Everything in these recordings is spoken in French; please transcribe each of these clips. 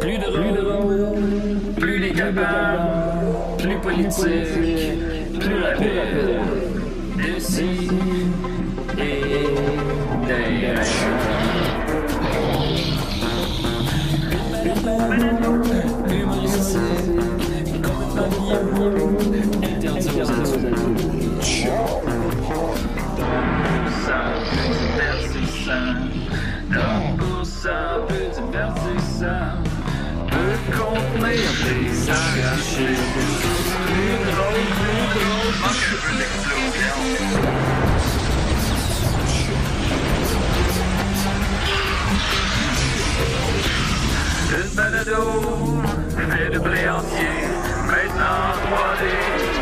Plus drôle, plus les capables, plus politique, plus rapide. D'ici et d'ailleurs. Une balado, fait de blé entier, maintenant 3D,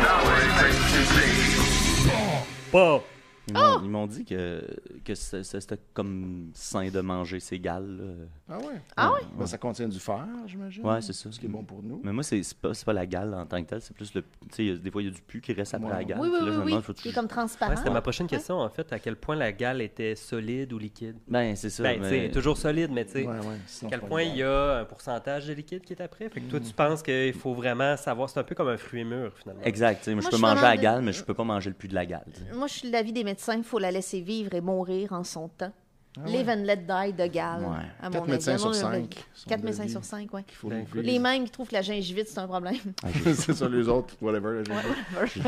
dans ouais, c'est Pas. Ils m'ont, ils m'ont dit que, que c'était comme sain de manger ses gales. là. Ah ouais? Ah ouais? Ben, ça contient du fer, j'imagine. Ouais, c'est ça. Ce qui est bon pour nous. Mais moi, c'est c'est pas, c'est pas la gale en tant que telle, c'est plus le. Tu sais, il y a- des fois, il y a du pu qui reste après Ouais. la gale. Oui, oui, Puis là, je oui, me oui. demande, faut-tu- est comme transparent. Ouais, C'était ma prochaine question, en fait, à quel point la gale était solide ou liquide? Ben, c'est ça. Ben, tu sais, mais- toujours solide, mais tu sais, Ouais, ouais. sinon, à quel c'est pas point grave. il y a un pourcentage de liquide qui est après? Fait que toi, tu penses qu'il faut vraiment savoir. C'est un peu comme un fruit mûr, finalement. Exact. tu sais, moi, Moi, je je peux suis manger vraiment la de- gale, mais je peux pas manger le pu de la gale. tu sais. Moi, je suis de l'avis des médecins, il faut la laisser vivre et mourir en son temps. Ah Live and let die de Gall, Ouais. à mon Quatre avis. médecins sur Moi, cinq sont 4 d'avis médecins sur 5, oui. Les mêmes qui trouvent que la gingivite, c'est un problème. Ah, j'ai- c'est ça, les autres, whatever. là, j'ai-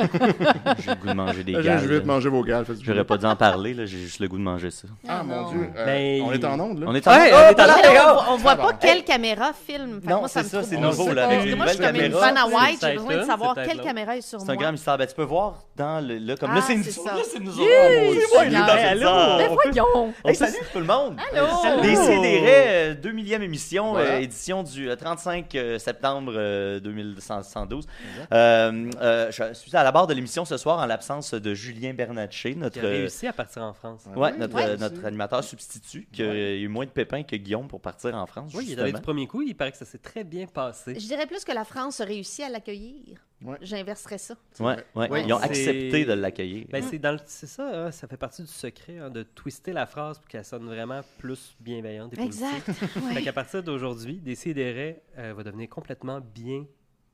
J'ai le goût de manger des Là, gales. Je vais là. te manger vos gales. J'aurais pas dû en parler, là, j'ai juste le goût de manger ça. Ah, mon non. Dieu. euh, Ben, on est en onde, là? On est en Hey, on onde, les les gars! gars! On voit Ah, pas bon. quelle caméra filme. Non, c'est ça, c'est nouveau, On là, avec Parce que une moi, je suis comme une fan à C'est white, j'ai besoin de là, savoir c'est quelle là. caméra est sur C'est moi. un grand mystère. Ben, tu peux voir dans le. Là, comme Ah, là, c'est une c'est ça. Là, c'est nous autres. Oui, c'est oui, nous, dans salut tout le monde! Allô? Des CDR, 2 millième émission, Voilà. euh, édition du euh, 35 euh, septembre euh, 2112. Euh, euh, je suis à la barre de l'émission ce soir en l'absence de Julien Bernatchez, Qui notre, a réussi à partir en France. ouais, Oui, notre, ouais, euh, notre animateur substitut, qui a eu moins de pépins que Guillaume pour partir en France. Oui, il est allé justement. du premier coup. Il paraît que ça s'est très bien passé. Je dirais plus que la France a réussi à l'accueillir. Ouais. J'inverserais ça. Ouais, ouais, Oui, ils ont accepté de l'accueillir. Ben, c'est dans le- c'est ça, hein, ça fait partie du secret hein, de twister la phrase pour qu'elle sonne vraiment plus bienveillante et positive. Exact. Fait qu'à partir d'aujourd'hui, Décideret euh, va devenir complètement bien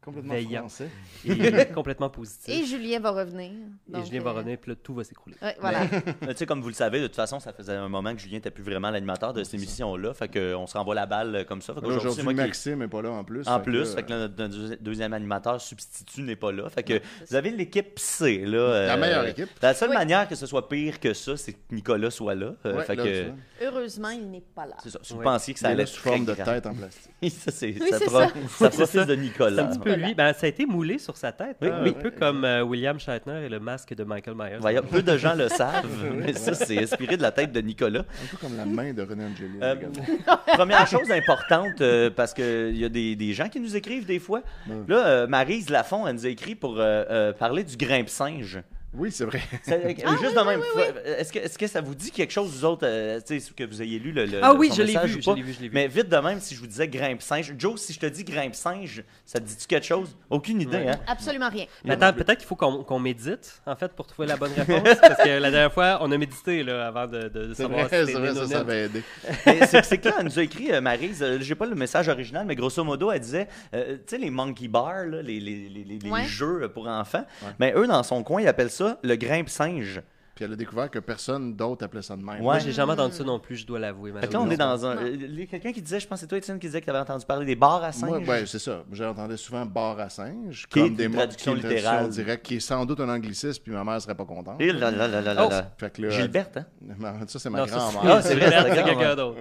Complètement Veillant. français. et complètement positif. Et Julien va revenir. Et Julien va euh, revenir, puis là, tout va s'écrouler. ouais, voilà. Mais tu sais, comme vous le savez, de toute façon, ça faisait un moment que Julien n'était plus vraiment l'animateur de cette émission-là. Fait qu'on se renvoie la balle euh, comme ça. Aujourd'hui, moi qui- Maxime n'est pas là en plus. En fait plus, que, fait que là, notre, notre deuxi- deuxième animateur substitut n'est pas là. Fait que vous avez l'équipe C, là. euh, La meilleure équipe. La seule Oui. manière que ce soit pire que ça, c'est que Nicolas soit là. Euh, Ouais, fait là, que. Heureusement, il n'est pas là. c'est ça. Si vous pensiez que ça Il est allait sous forme de tête en plastique. ça, c'est ça ça. profite de C'est un Nicolas. Petit peu lui. Ben, ça a été moulé sur sa tête. Oui, hein, oui. Un peu comme euh, William Shatner et le masque de Michael Myers. Peu de gens le savent, mais ça, c'est inspiré de la tête de Nicolas. Un peu comme la main de René Angelini. Euh. Première chose importante, euh, parce qu'il y a des, des gens qui nous écrivent des fois. Là, euh, Maryse Lafont, elle nous a écrit pour euh, euh, parler du grimpe-singe. Oui, c'est vrai. Ça- euh, juste de même, est-ce que, est-ce que ça vous dit quelque chose, vous autres, euh, tu sais, que vous ayez lu le, le- Ah oui, je l'ai vu, vu, vu. Mais vite de même, si je vous disais grimpe-singe, Joe, si je te dis grimpe-singe, ça te dit-tu quelque chose? Aucune idée, hein? Absolument rien. Mais Attends, peut-être qu'il faut qu'on qu'on médite, en fait, pour trouver la bonne réponse. parce que la dernière fois, on a médité là, avant de, de, de C'est savoir vrai, si c'est vrai, ça, ça aidé. Mais c'est que là, elle nous a écrit, euh, Maryse, euh, j'ai pas le message original, mais grosso modo, elle disait, euh, tu sais, les monkey bars, là, les, les, les, les- les Ouais. jeux pour enfants, mais eux, dans son coin, ils appellent ça le grimpe-singe. Puis elle a découvert que personne d'autre appelait ça de même. Moi, Ouais. j'ai jamais entendu ça non plus, je dois l'avouer. Fait que là, on est dans un. Euh, il y a Quelqu'un qui disait, je pense que c'est toi, Étienne, qui disait que tu avais entendu parler des bars à singes. Moi, ben, c'est ça. J'entendais souvent bar à singe, Qui est comme une des mots traduction littérale. traduction directe, qui est sans doute un anglicisme, puis ma mère serait pas contente. Et là, là, là, là, là, Oh. là. Fait que là, Gilberte, hein? Ça, c'est ma grand-mère. Ah, c'est vrai, c'est quelqu'un d'autre.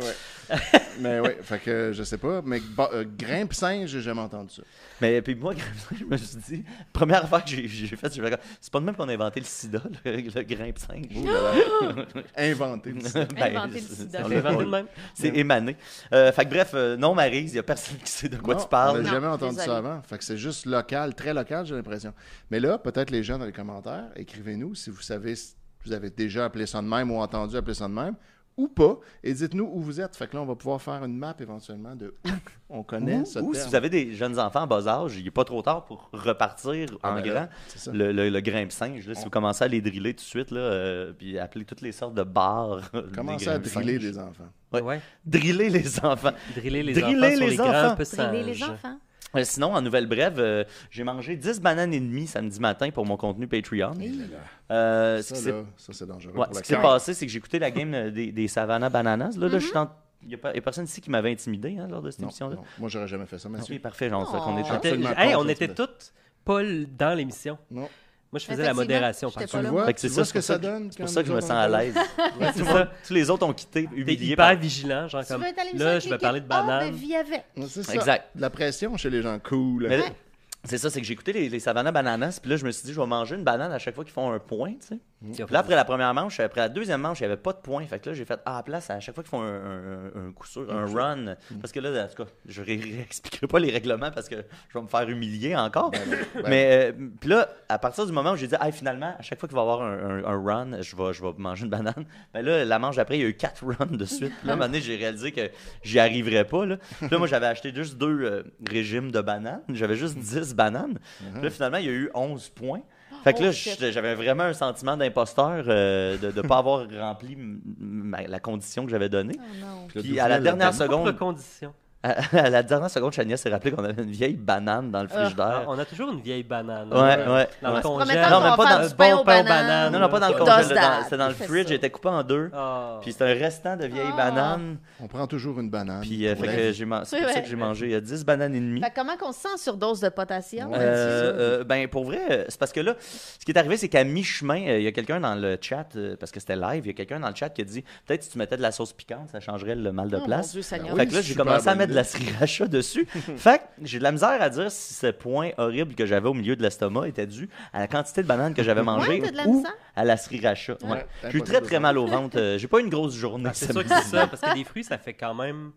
Mais oui, fait que je sais pas. Mais euh, grimpe singe, j'ai jamais entendu ça. Mais puis moi, je me suis dit, première affaire que j'ai j'ai faite, c'est pas de même qu'on a inventé le sida, le, le là là. Inventé. Ben, Inventé le c'est- sida. on On l'a- l'a inventé de même. C'est émané. Euh, fait que bref, euh, non, Maryse, il y a personne qui sait de quoi Non, tu parles. On n'a jamais entendu désolé. ça avant. Fait que c'est juste local, très local, j'ai l'impression. Mais là, peut-être les gens dans les commentaires, écrivez-nous si vous savez, si vous avez déjà appelé ça de même ou entendu appeler ça de même, ou pas. Et dites-nous où vous êtes. Fait que là, on va pouvoir faire une map éventuellement de où on connaît Ou, ce ou si vous avez des jeunes enfants en bas âge, il n'est pas trop tard pour repartir Ah, en ben là, grand. c'est ça. Le, le, le grimpe-singe, là, si vous commencez à les driller tout de suite, là, euh, puis appeler toutes les sortes de bars. des Commencez à driller des enfants. Ouais. Ouais. Driller les enfants. Driller les Driller enfants sur les les, enfants. Driller les singes. enfants. Euh, sinon, en nouvelle brève, euh, j'ai mangé 10 bananes et demie samedi matin pour mon contenu Patreon. Euh, Ça, là, ça, c'est dangereux ouais, pour ce qui s'est passé, c'est que j'ai écouté la game euh, des, des Savannah Bananas. Là, là, je suis dans- Il n'y a, personne ici qui m'avait intimidé hein, lors de cette Non, émission-là. non. Moi, j'aurais jamais fait ça. Ok, parfait, genre, ça qu'on est Oh. chanceux. Absolument Hey, pas, on était tu toutes pas l- dans l'émission. Non. Moi, je faisais la modération. par Tu vois, Fait que c'est tu ça, vois ce que c'est ça pour ça donne. C'est pour ça que je me sens à l'aise. c'est ça. Tous les autres ont quitté, T'es humiliés hyper par... vigilant, genre Tu comme là, je vais parler de ben, ça. Exact. De la pression chez les gens cool. C'est ça, c'est que j'ai écouté les, les Savannah Bananas, puis là, je me suis dit, je vais manger une banane à chaque fois qu'ils font un point, tu sais. Puis là, après la première manche, après la deuxième manche, il n'y avait pas de point. Fait que là, j'ai fait, ah, à la place, à chaque fois qu'ils font un, un- un coup sûr, un run, parce que là, en tout cas, je ne réexpliquerai pas les règlements parce que je vais me faire humilier encore. Mais, euh, puis là, à partir du moment où j'ai dit, ah, finalement, à chaque fois qu'il va y avoir un, un- un run, je vais, je vais manger une banane. Mais là, la manche d'après, il y a eu quatre runs de suite. Puis là, à un moment donné, j'ai réalisé que j'y arriverais pas. Là. Puis là, moi, j'avais acheté juste deux euh, régimes de bananes. J'avais juste 10 bananes. Puis là, finalement, il y a eu 11 points. Fait que là, Oh, j'avais vraiment un sentiment d'imposteur euh, de ne pas avoir rempli ma- la condition que j'avais donnée. Oh non. Puis à la dernière seconde, condition. À, à la dernière seconde, Chania s'est rappelé qu'on avait une vieille banane dans le Ah. frigidaire. On a toujours une vieille banane. Ouais, euh, ouais, Dans ouais. le promettant Non, mais pas dans- pain bon pain aux bananes. bananes. Non, non, pas dans le that? C'était dans le fridge, il était coupé en deux. Ah. Puis c'était un restant de vieilles Ah. bananes. On prend toujours une banane. Puis euh, c'est pour ça que j'ai mangé euh, 10 bananes et demie. Fait comment qu'on se sent sur dose de potassium? Ouais. Euh, euh, ben pour vrai, euh, c'est parce que là, ce qui est arrivé, c'est qu'à mi-chemin, euh, il y a quelqu'un dans le chat, parce que c'était live, il y a quelqu'un dans le chat qui a dit peut-être si tu mettais de la sauce piquante, ça changerait le mal de Oh, place. Fait que là, j'ai commencé à mettre de la sriracha dessus. fait que j'ai de la misère à dire si ce point horrible que j'avais au milieu de l'estomac était dû à la quantité de bananes que j'avais de la ou misère? à la sriracha. Ouais. Ouais, J'ai eu très très mal au ventre. Euh, J'ai pas eu une grosse journée. Ah, C'est sûr que c'est ça, parce que les fruits, ça fait quand même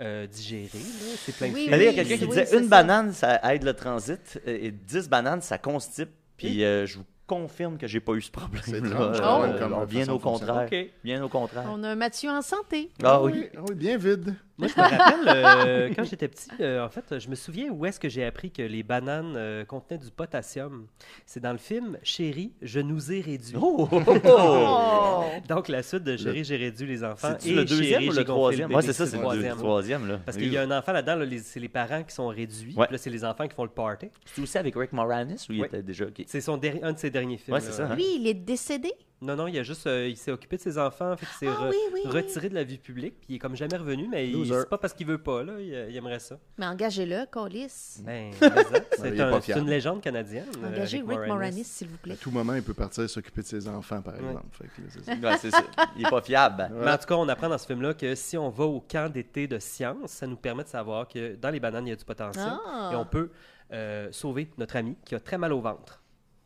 euh, digérer. là. C'est plein de Oui, fibres. Mais là, il y a quelqu'un qui oui, disait une ça. banane, ça aide le transit, et 10 bananes, ça constipe. Puis euh, je vous confirme que j'ai pas eu ce problème. C'est Euh, on- bien au contraire. OK. Bien au contraire. On a un Mathieu en santé. Ah oui. Ah oui, bien vide. Moi, je me rappelle, euh, quand j'étais petit, euh, en fait, je me souviens où est-ce que j'ai appris que les bananes euh, contenaient du potassium. C'est dans le film Chérie, je nous ai réduit. Oh! Oh! Donc, la suite de Chérie, j'ai réduit les enfants. C'est et le deuxième Chérie, ou le troisième? Ouais, c'est ça, c'est le troisième. troisième, troisième là. Parce qu'il y a un enfant là-dedans, là, c'est les parents qui sont réduits. Ouais. Puis là, c'est les enfants qui font le party. C'est aussi avec Rick Moranis ou il Oui. était déjà. C'est son un de ses derniers films. Ouais, c'est ça, hein. Lui, il est décédé? Non, non, il a juste, euh, il s'est occupé de ses enfants, fait qu'il s'est Ah re- oui, oui, oui. retiré de la vie publique, puis il est comme jamais revenu, mais il- c'est pas parce qu'il veut pas, là, il, il aimerait ça. Mais engagez-le, Colis. Ben, il c'est un- une légende canadienne. euh, Engagez Rick Moranis, s'il vous À plaît. tout moment, il peut partir s'occuper de ses enfants, par Ouais. exemple. Fait que là, ça. Il est pas fiable. Mais en tout cas, on apprend dans ce film-là que si on va au camp d'été de science, ça nous permet de savoir que dans les bananes, il y a du potentiel. Ah. Et on peut euh, sauver notre ami qui a très mal au ventre.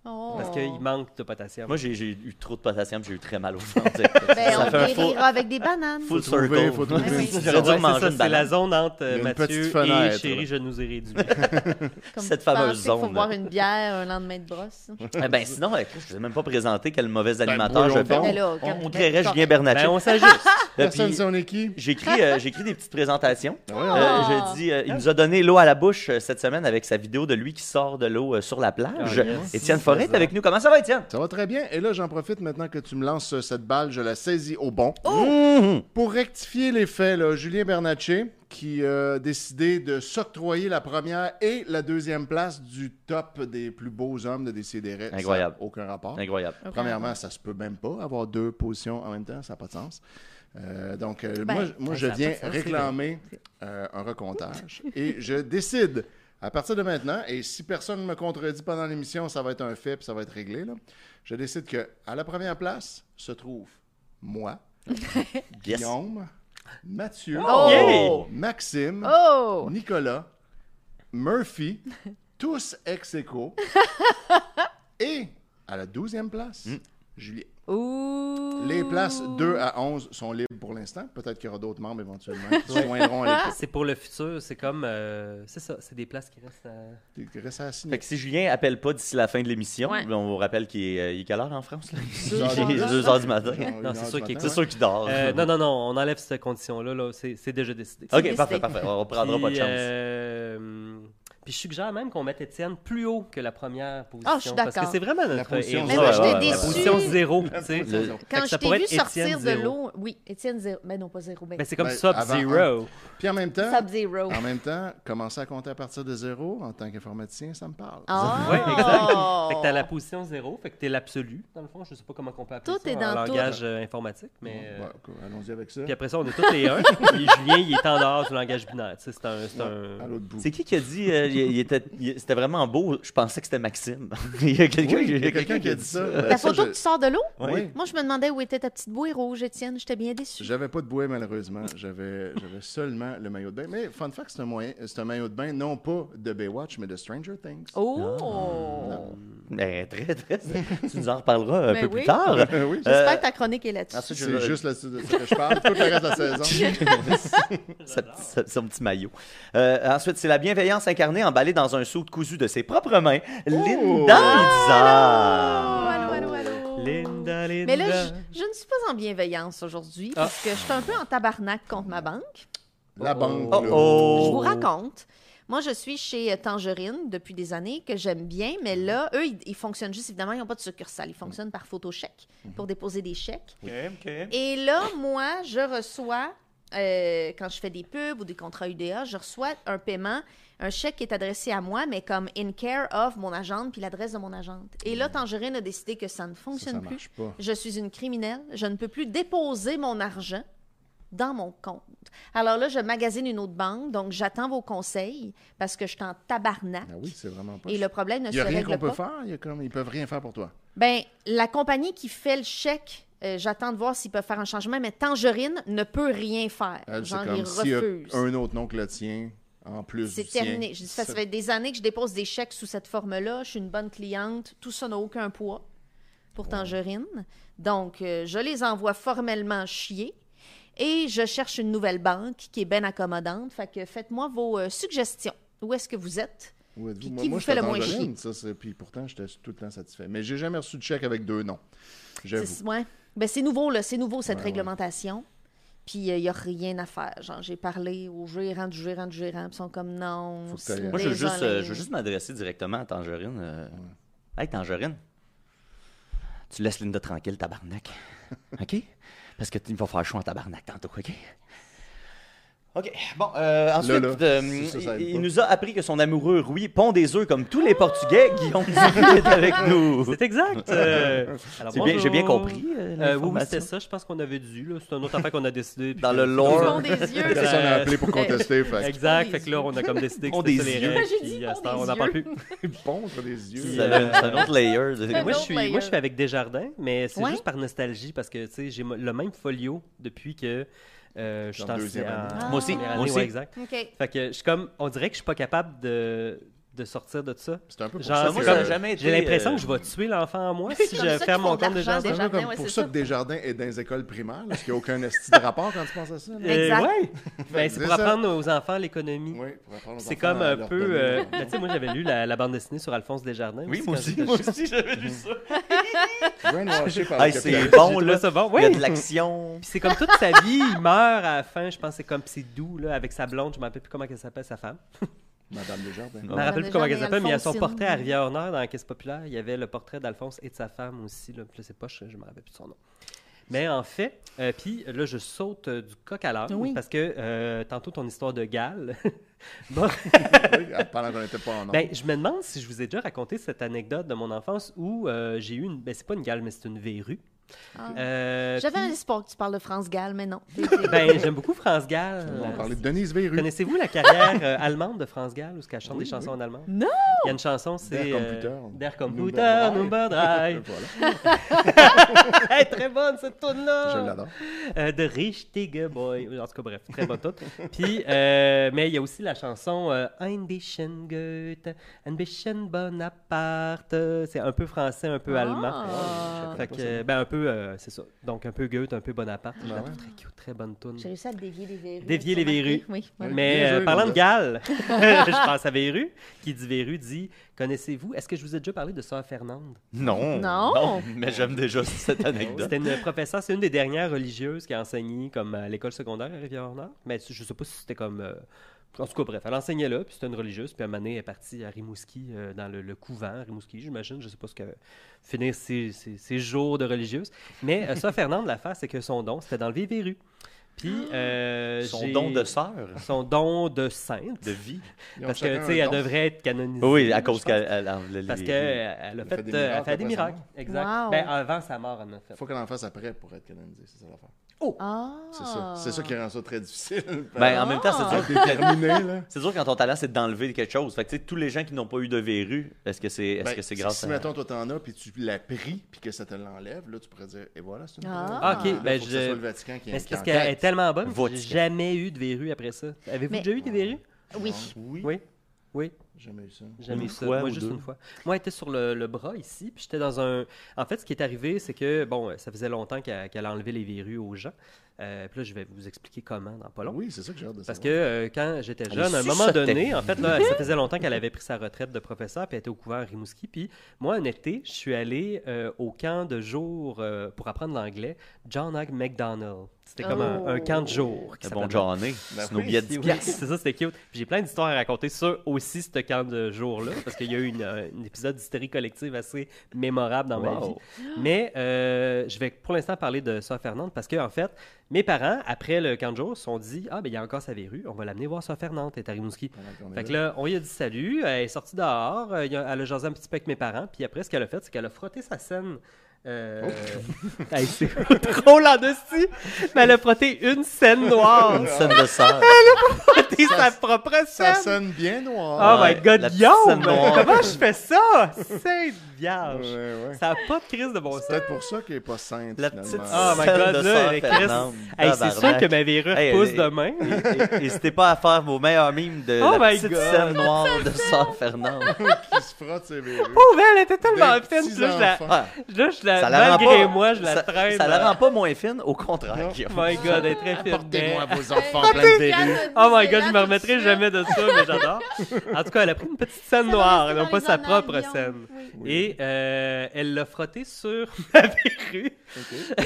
Oh. Parce qu'il manque de potassium. Moi, j'ai j'ai eu trop de potassium, j'ai eu très mal au ventre. Ben, ça on fait un full, guérira avec des bananes. full Faut trouver, circle. faut trouver une J'aurais dû Ouais, manger ça, une c'est la banane. zone entre euh, Il Mathieu et Chérie, je nous ai réduits. Comme Cette fameuse pensez qu'il faut zone. boire une bière un lendemain de brosse. Eh ben, sinon, je ne vous ai même pas présenté quel mauvais Ben, animateur je fais. On, on créerait Julien Bernatchez. Ben, on s'ajuste. Personne puis, sait on est qui. J'écris euh, j'écris des petites présentations. Euh, Ah. je dis, euh, il nous a donné l'eau à la bouche euh, cette semaine avec sa vidéo de lui qui sort de l'eau sur la plage. Ah, yes. Est avec nous. Comment ça va, Étienne? Ça va très bien. Et là, j'en profite maintenant que tu me lances euh, cette balle, je la saisis au bon. Mhm. Pour rectifier les faits, là, Julien Bernatchez, qui a décidé de s'octroyer la première et la deuxième place du top des plus beaux hommes de Décideret. Ça Incroyable. aucun rapport. Incroyable. Premièrement, ça se peut même pas avoir deux positions en même temps, ça n'a pas de sens. Euh, donc, euh, Ben, moi, je viens réclamer euh, un recomptage et je décide à partir de maintenant, et si personne ne me contredit pendant l'émission, ça va être un fait puis ça va être réglé. Là, je décide que à la première place se trouve moi, Yes. Guillaume, Mathieu, Oh! Maxime, Oh! Nicolas, Murphy, tous ex aequo. et à la douzième place, Mm. Juillet. Ouh. Les places 2 à 11 sont libres pour l'instant. Peut-être qu'il y aura d'autres membres éventuellement qui se joindront à l'équipe. C'est pour le futur, c'est comme. euh, c'est ça, c'est des places qui restent à. Il reste à signer. Fait que si Julien appelle pas d'ici la fin de l'émission, Ouais. on vous rappelle qu'il est, euh, il est quelle heure en France? Là? Deux heures Il est du matin. 2 heures du matin. Genre, Non, c'est heure sûr du qu'il matin. C'est sûr qu'il dort. Euh, non, non, non, on enlève cette condition-là, là, c'est c'est déjà décidé. Ok, décidé. parfait, parfait. On prendra pas de chance. euh, puis je suggère même qu'on mette Étienne plus haut que la première position. Ah, je suis Parce que d'accord. c'est vraiment notre position. Mais moi, Ouais, j'étais ouais, La position zéro, tu sais. Le- Fait Quand je ça t'ai pourrait vu sortir de zéro. l'eau. Oui, Étienne Zéro. Mais non, pas Zéro. Ben, Ben, c'est comme Ben, Sub-Zero. Puis en même temps, Sub-Zero. en même temps, commencer à compter à partir de zéro en tant qu'informaticien, ça me parle. Ah. Oui, exact. Fait que t'as la position zéro, fait que t'es l'absolu, dans le fond. Je sais pas comment on peut appeler Tout ça est en dans tout. langage euh, informatique, mais... euh, Bon, cool. Allons-y avec ça. Puis après ça, on est tous les un. Puis Julien, il est en dehors du langage binaire. C'est un... c'est À un... l'autre bout. C'est qui qui a dit il, il était, il- c'était vraiment beau? Je pensais que c'était Maxime. il y a quelqu'un Oui, qui- il y a quelqu'un qui a dit ça. La ça, photo je- que tu sors de l'eau? Oui. Moi, je me demandais où était ta petite bouée rouge, Étienne. J'étais bien déçue. J'avais pas de bouée, malheureusement. J'avais j'avais seulement le maillot de bain. Mais fun fact, c'est un, moyen- c'est un maillot de bain, non pas de Baywatch, mais de Stranger Things. Oh! Ben, très, très. Tu nous en reparleras un Ben peu oui. plus tard. oui, J'espère Euh, que ta chronique est là-dessus. ensuite, je- c'est juste là-dessus que je parle. Tout le reste de la saison. sa- sa- son petit maillot. Euh, ensuite, c'est la bienveillance incarnée emballée dans un saut cousu de ses propres mains. Linda Oh, Lisa. allô, allô, allô. Linda, Linda. Mais là, je, je ne suis pas en bienveillance aujourd'hui Ah. parce que je suis un peu en tabarnak contre ma banque. La banque. Oh, oh. Je vous raconte. Moi, je suis chez euh, Tangerine depuis des années, que j'aime bien, mais là, eux, ils, ils fonctionnent juste, évidemment, ils n'ont pas de succursale. Ils fonctionnent par photochèque pour déposer des chèques. Et là, moi, je reçois, euh, quand je fais des pubs ou des contrats UDA, je reçois un paiement, un chèque qui est adressé à moi, mais comme in care of mon agente puis l'adresse de mon agente. Et là, Tangerine a décidé que ça ne fonctionne ça plus. pas. Je suis une criminelle. Je ne peux plus déposer mon argent dans mon compte. Alors là, je magasine une autre banque, donc j'attends vos conseils parce que je suis en tabarnak. Ah oui, c'est vraiment pas. Et le problème ne Il se n'y a rien règle qu'on peut pas. faire? Il y a comme... Ils peuvent rien faire pour toi? Ben, la compagnie qui fait le chèque, euh, j'attends de voir s'ils peuvent faire un changement, mais Tangerine ne peut rien faire. Elle, Genre, comme y a refusent. un autre nom que le tien, en plus C'est du tien. terminé. Je dis, ça, ça fait des années que je dépose des chèques sous cette forme-là. Je suis une bonne cliente. Tout ça n'a aucun poids pour Tangerine. Donc, euh, je les envoie formellement chier. Et je cherche une nouvelle banque qui est bien accommodante. Fait que faites-moi vos euh, suggestions. Où est-ce que vous êtes? Où êtes-vous? Puis Moi, qui moi, vous fait le moins chier? ça, puis pourtant, j'étais tout le temps satisfait. Mais j'ai jamais reçu de chèque avec deux noms. J'avoue. Ouais. Ben, c'est nouveau, là. C'est nouveau, cette Ouais, ouais. réglementation. Puis il n'y a rien à faire. Genre, j'ai parlé au gérant du gérant du gérant. Ils sont comme non. Moi, je veux juste, euh, je veux juste m'adresser directement à Tangerine. euh. Hey, Tangerine, tu laisses Linda tranquille, tabarnak. OK? Parce qu'il va faire chaud en tabarnak tantôt, OK? OK. Bon, euh, ensuite, là, euh, ça, ça il, nous a appris que son amoureux Rui pond des œufs comme tous les Portugais. Guillaume Dupuis est avec nous. C'est exact. euh, C'est bien- J'ai bien compris. euh, Euh, oui, oui, c'était ça. Je pense qu'on avait dû. là. C'est une autre affaire qu'on a décidé. Dans le Ils lore. ont des yeux. Personne n'a appelé pour contester. fait Exact. Des Fait que là, on a comme décidé que c'était des ça les yeux. règles. Puis à des on n'en parle plus. pondre les yeux. C'est un, c'est autre layer. Moi je, suis, moi, je suis avec Desjardins, mais c'est Ouais. juste par nostalgie parce que tu sais, j'ai mo- le même folio depuis que euh, je suis Genre en deuxième en- année. Ah. Moi aussi, moi aussi. ouais, exact. OK. Fait que je suis comme, on dirait que je suis pas capable de, de sortir de ça. C'est un peu pour Genre, ça. c'est moi, que- ça comme- a jamais été, J'ai l'impression euh, que je vais tuer l'enfant en moi C'est si je ferme mon de compte l'argent, Desjardins. C'est un peu Desjardins, comme ouais, pour c'est ça ça. que Desjardins est dans les écoles primaires, parce qu'il n'y a aucun esti de rapport quand tu penses à ça. là. Euh, ouais. Ben, c'est C'est pour apprendre aux enfants l'économie. Oui, pour apprendre aux C'est comme un peu. euh, ben, tu sais, moi, j'avais lu la, la bande dessinée sur Alphonse Desjardins. Oui, aussi, moi aussi, moi aussi, j'avais lu ça. C'est bon, là. ça bon. Il y a de l'action. Puis c'est comme toute sa vie, il meurt à la fin. Je pense que c'est comme c'est doux là, avec sa blonde. Je me rappelle plus comment elle s'appelle, sa femme. Madame Desjardins. Je me rappelle plus comment elle s'appelle, mais il y a son portrait à Rivière-Nord dans la Caisse populaire. Il y avait le portrait d'Alphonse et de sa femme aussi. Là. Là, c'est pas, je, je me rappelle plus de son nom. Mais en fait, euh, puis là, je saute euh, du coq à l'âne Oui. parce que euh, tantôt ton histoire de Galles. bon, Oui, pendant qu'on n'était pas en ben, je me demande si je vous ai déjà raconté cette anecdote de mon enfance où euh, j'ai eu une. Ben, c'est pas une Galles, mais c'est une verrue. Ah. Euh, J'avais un espoir que tu parles de France Gall, mais non. Ben, j'aime beaucoup France Gall. On va parler de Denise Véru. Connaissez-vous la carrière euh, allemande de France Gall, où elle chante Oui, des chansons oui. en allemand? Non! Il y a une chanson, c'est... Der euh, Computer. Der Computer, drei. Voilà, Hey, très bonne cette tune-là! je l'adore. Euh, de Richtige Boy. En tout cas, bref, très bonne toute. Puis, euh, mais il y a aussi la chanson euh, Ein bisschen Goethe, ein bisschen Bonaparte. C'est un peu français, un peu allemand. Ah. Fait que, euh, ben, un peu, euh, c'est ça. Donc, un peu Goethe, un peu Bonaparte. Je la Ben ouais. très cute, très bonne tune. J'ai réussi à dévier les verrues. Dévier les verrues. Oui. Mais euh, parlant de. Galles, je pense à Véru. Qui dit Véru dit Connaissez-vous Est-ce que je vous ai déjà parlé de Sœur Fernande? Non. Non. Mais j'aime déjà cette anecdote. C'était une professeure, c'est une des dernières religieuses qui a enseigné comme à l'école secondaire à Rivière-Nord. Mais je sais pas si c'était comme. euh, en tout cas, bref, elle enseignait là, puis c'était une religieuse, puis à un moment donné, elle est partie à Rimouski, euh, dans le, le couvent Rimouski, j'imagine, je sais pas ce que. finir ses, ses- ses jours de religieuse. Mais euh, ça, Fernande, l'affaire, c'est que son don, c'était d'enlever Véru. Puis. euh, Son don de sœur, Son don de sainte. de vie. Parce que, tu sais, elle devrait être canonisée. Oui, à cause qu'elle Parce les- qu'elle a fait, fait des miracles fait des miracles. Exact. Wow. Ben, avant sa mort, elle en a fait. faut qu'elle en fasse après pour être canonisée, c'est ça l'affaire. Ah. C'est ça. C'est ça qui rend ça très difficile. Ben, en même temps, c'est Ah. dur. déterminé, là. C'est sûr quand ton talent c'est d'enlever quelque chose. Fait que tu sais, tous les gens qui n'ont pas eu de verrue, est-ce que c'est est-ce Ben, que c'est si- grâce si, à mettons, toi, t'en as, puis tu l'as pris, puis que ça te l'enlève, là, tu pourrais dire, et voilà, c'est une Ah. preuve. Ah, ok, Là, ben, faut que je- ce soit le Vatican qui Mais c'est parce qui qu'elle est tellement bonne que j'ai jamais eu de verrue après ça. Avez-vous Mais- déjà eu des verrues? Oui. Oui. Oui. Oui, Jamais eu ça. jamais eu ça. fois Moi, ou juste deux? une fois. Moi, elle était sur le, le bras ici, puis j'étais dans un... En fait, ce qui est arrivé, c'est que, bon, ça faisait longtemps qu'elle qu'elle a enlevé les verrues aux gens. Euh, puis là, je vais vous expliquer comment dans pas long. Oui, c'est ça que j'ai hâte de Parce savoir. que euh, quand j'étais jeune, à un moment donné, en fait, là, ça faisait longtemps qu'elle avait pris sa retraite de professeur, puis elle était au couvent à Rimouski. Puis moi, un été, je suis allé euh, au camp de jour euh, pour apprendre l'anglais, John Hag McDonald. C'était comme un, un camp de jour. qui C'est bon Johnny. C'est nos billets de oui, 10 oui, piastres. c'est ça, c'était cute. Puis j'ai plein d'histoires à raconter sur aussi ce camp de jour-là, parce qu'il y a eu une, un épisode d'hystérie collective assez mémorable dans ma vie. Mais euh, je vais pour l'instant parler de Sœur Fernande, parce que en fait, mes parents, après le camp de jour, se sont dit Ah, ben il y a encore sa verrue, on va l'amener voir Sœur Fernande, elle est à Rimouski. Pendant qu'on est Fait que là. là, on lui a dit salut, elle est sortie dehors, euh, a- elle a jasé un petit peu avec mes parents, puis après, ce qu'elle a fait, c'est qu'elle a frotté sa scène. Euh... Hey, c'est trop là-dessus! Mais elle a frotté une scène noire! Une scène de sœur. frotté sa propre Ça scène! sonne bien noir. Oh Ouais, my god, noire. Comment je fais ça? Sainte Vierge! Ouais, ouais. Ça n'a pas de crise de bon sens. C'est peut-être pour ça qu'elle est pas sainte. La finalement. petite Oh my scène god, de là, Chris. Fernande. Hey, c'est sûr que ma verrure Hey, pousse demain. N'hésitez pas à faire vos meilleurs mimes de Oh la my petite God. scène noire de Sœur Fernande. qui se frotte ses verrues. Oh, mais elle était tellement Des fine. Là, je la. Ah, là, je la, malgré pas, moi, je la ça, traîne. ça la rend pas moins fine, au contraire. Guillaume. My god, elle est très fine. Apportez-moi vos enfants pleins de verrues. Oh my god, je me remettrai jamais de ça, mais j'adore. En tout cas, elle a pris une petite scène noire, non pas sa propre scène. Et euh, elle l'a frotté sur ma verrue. OK.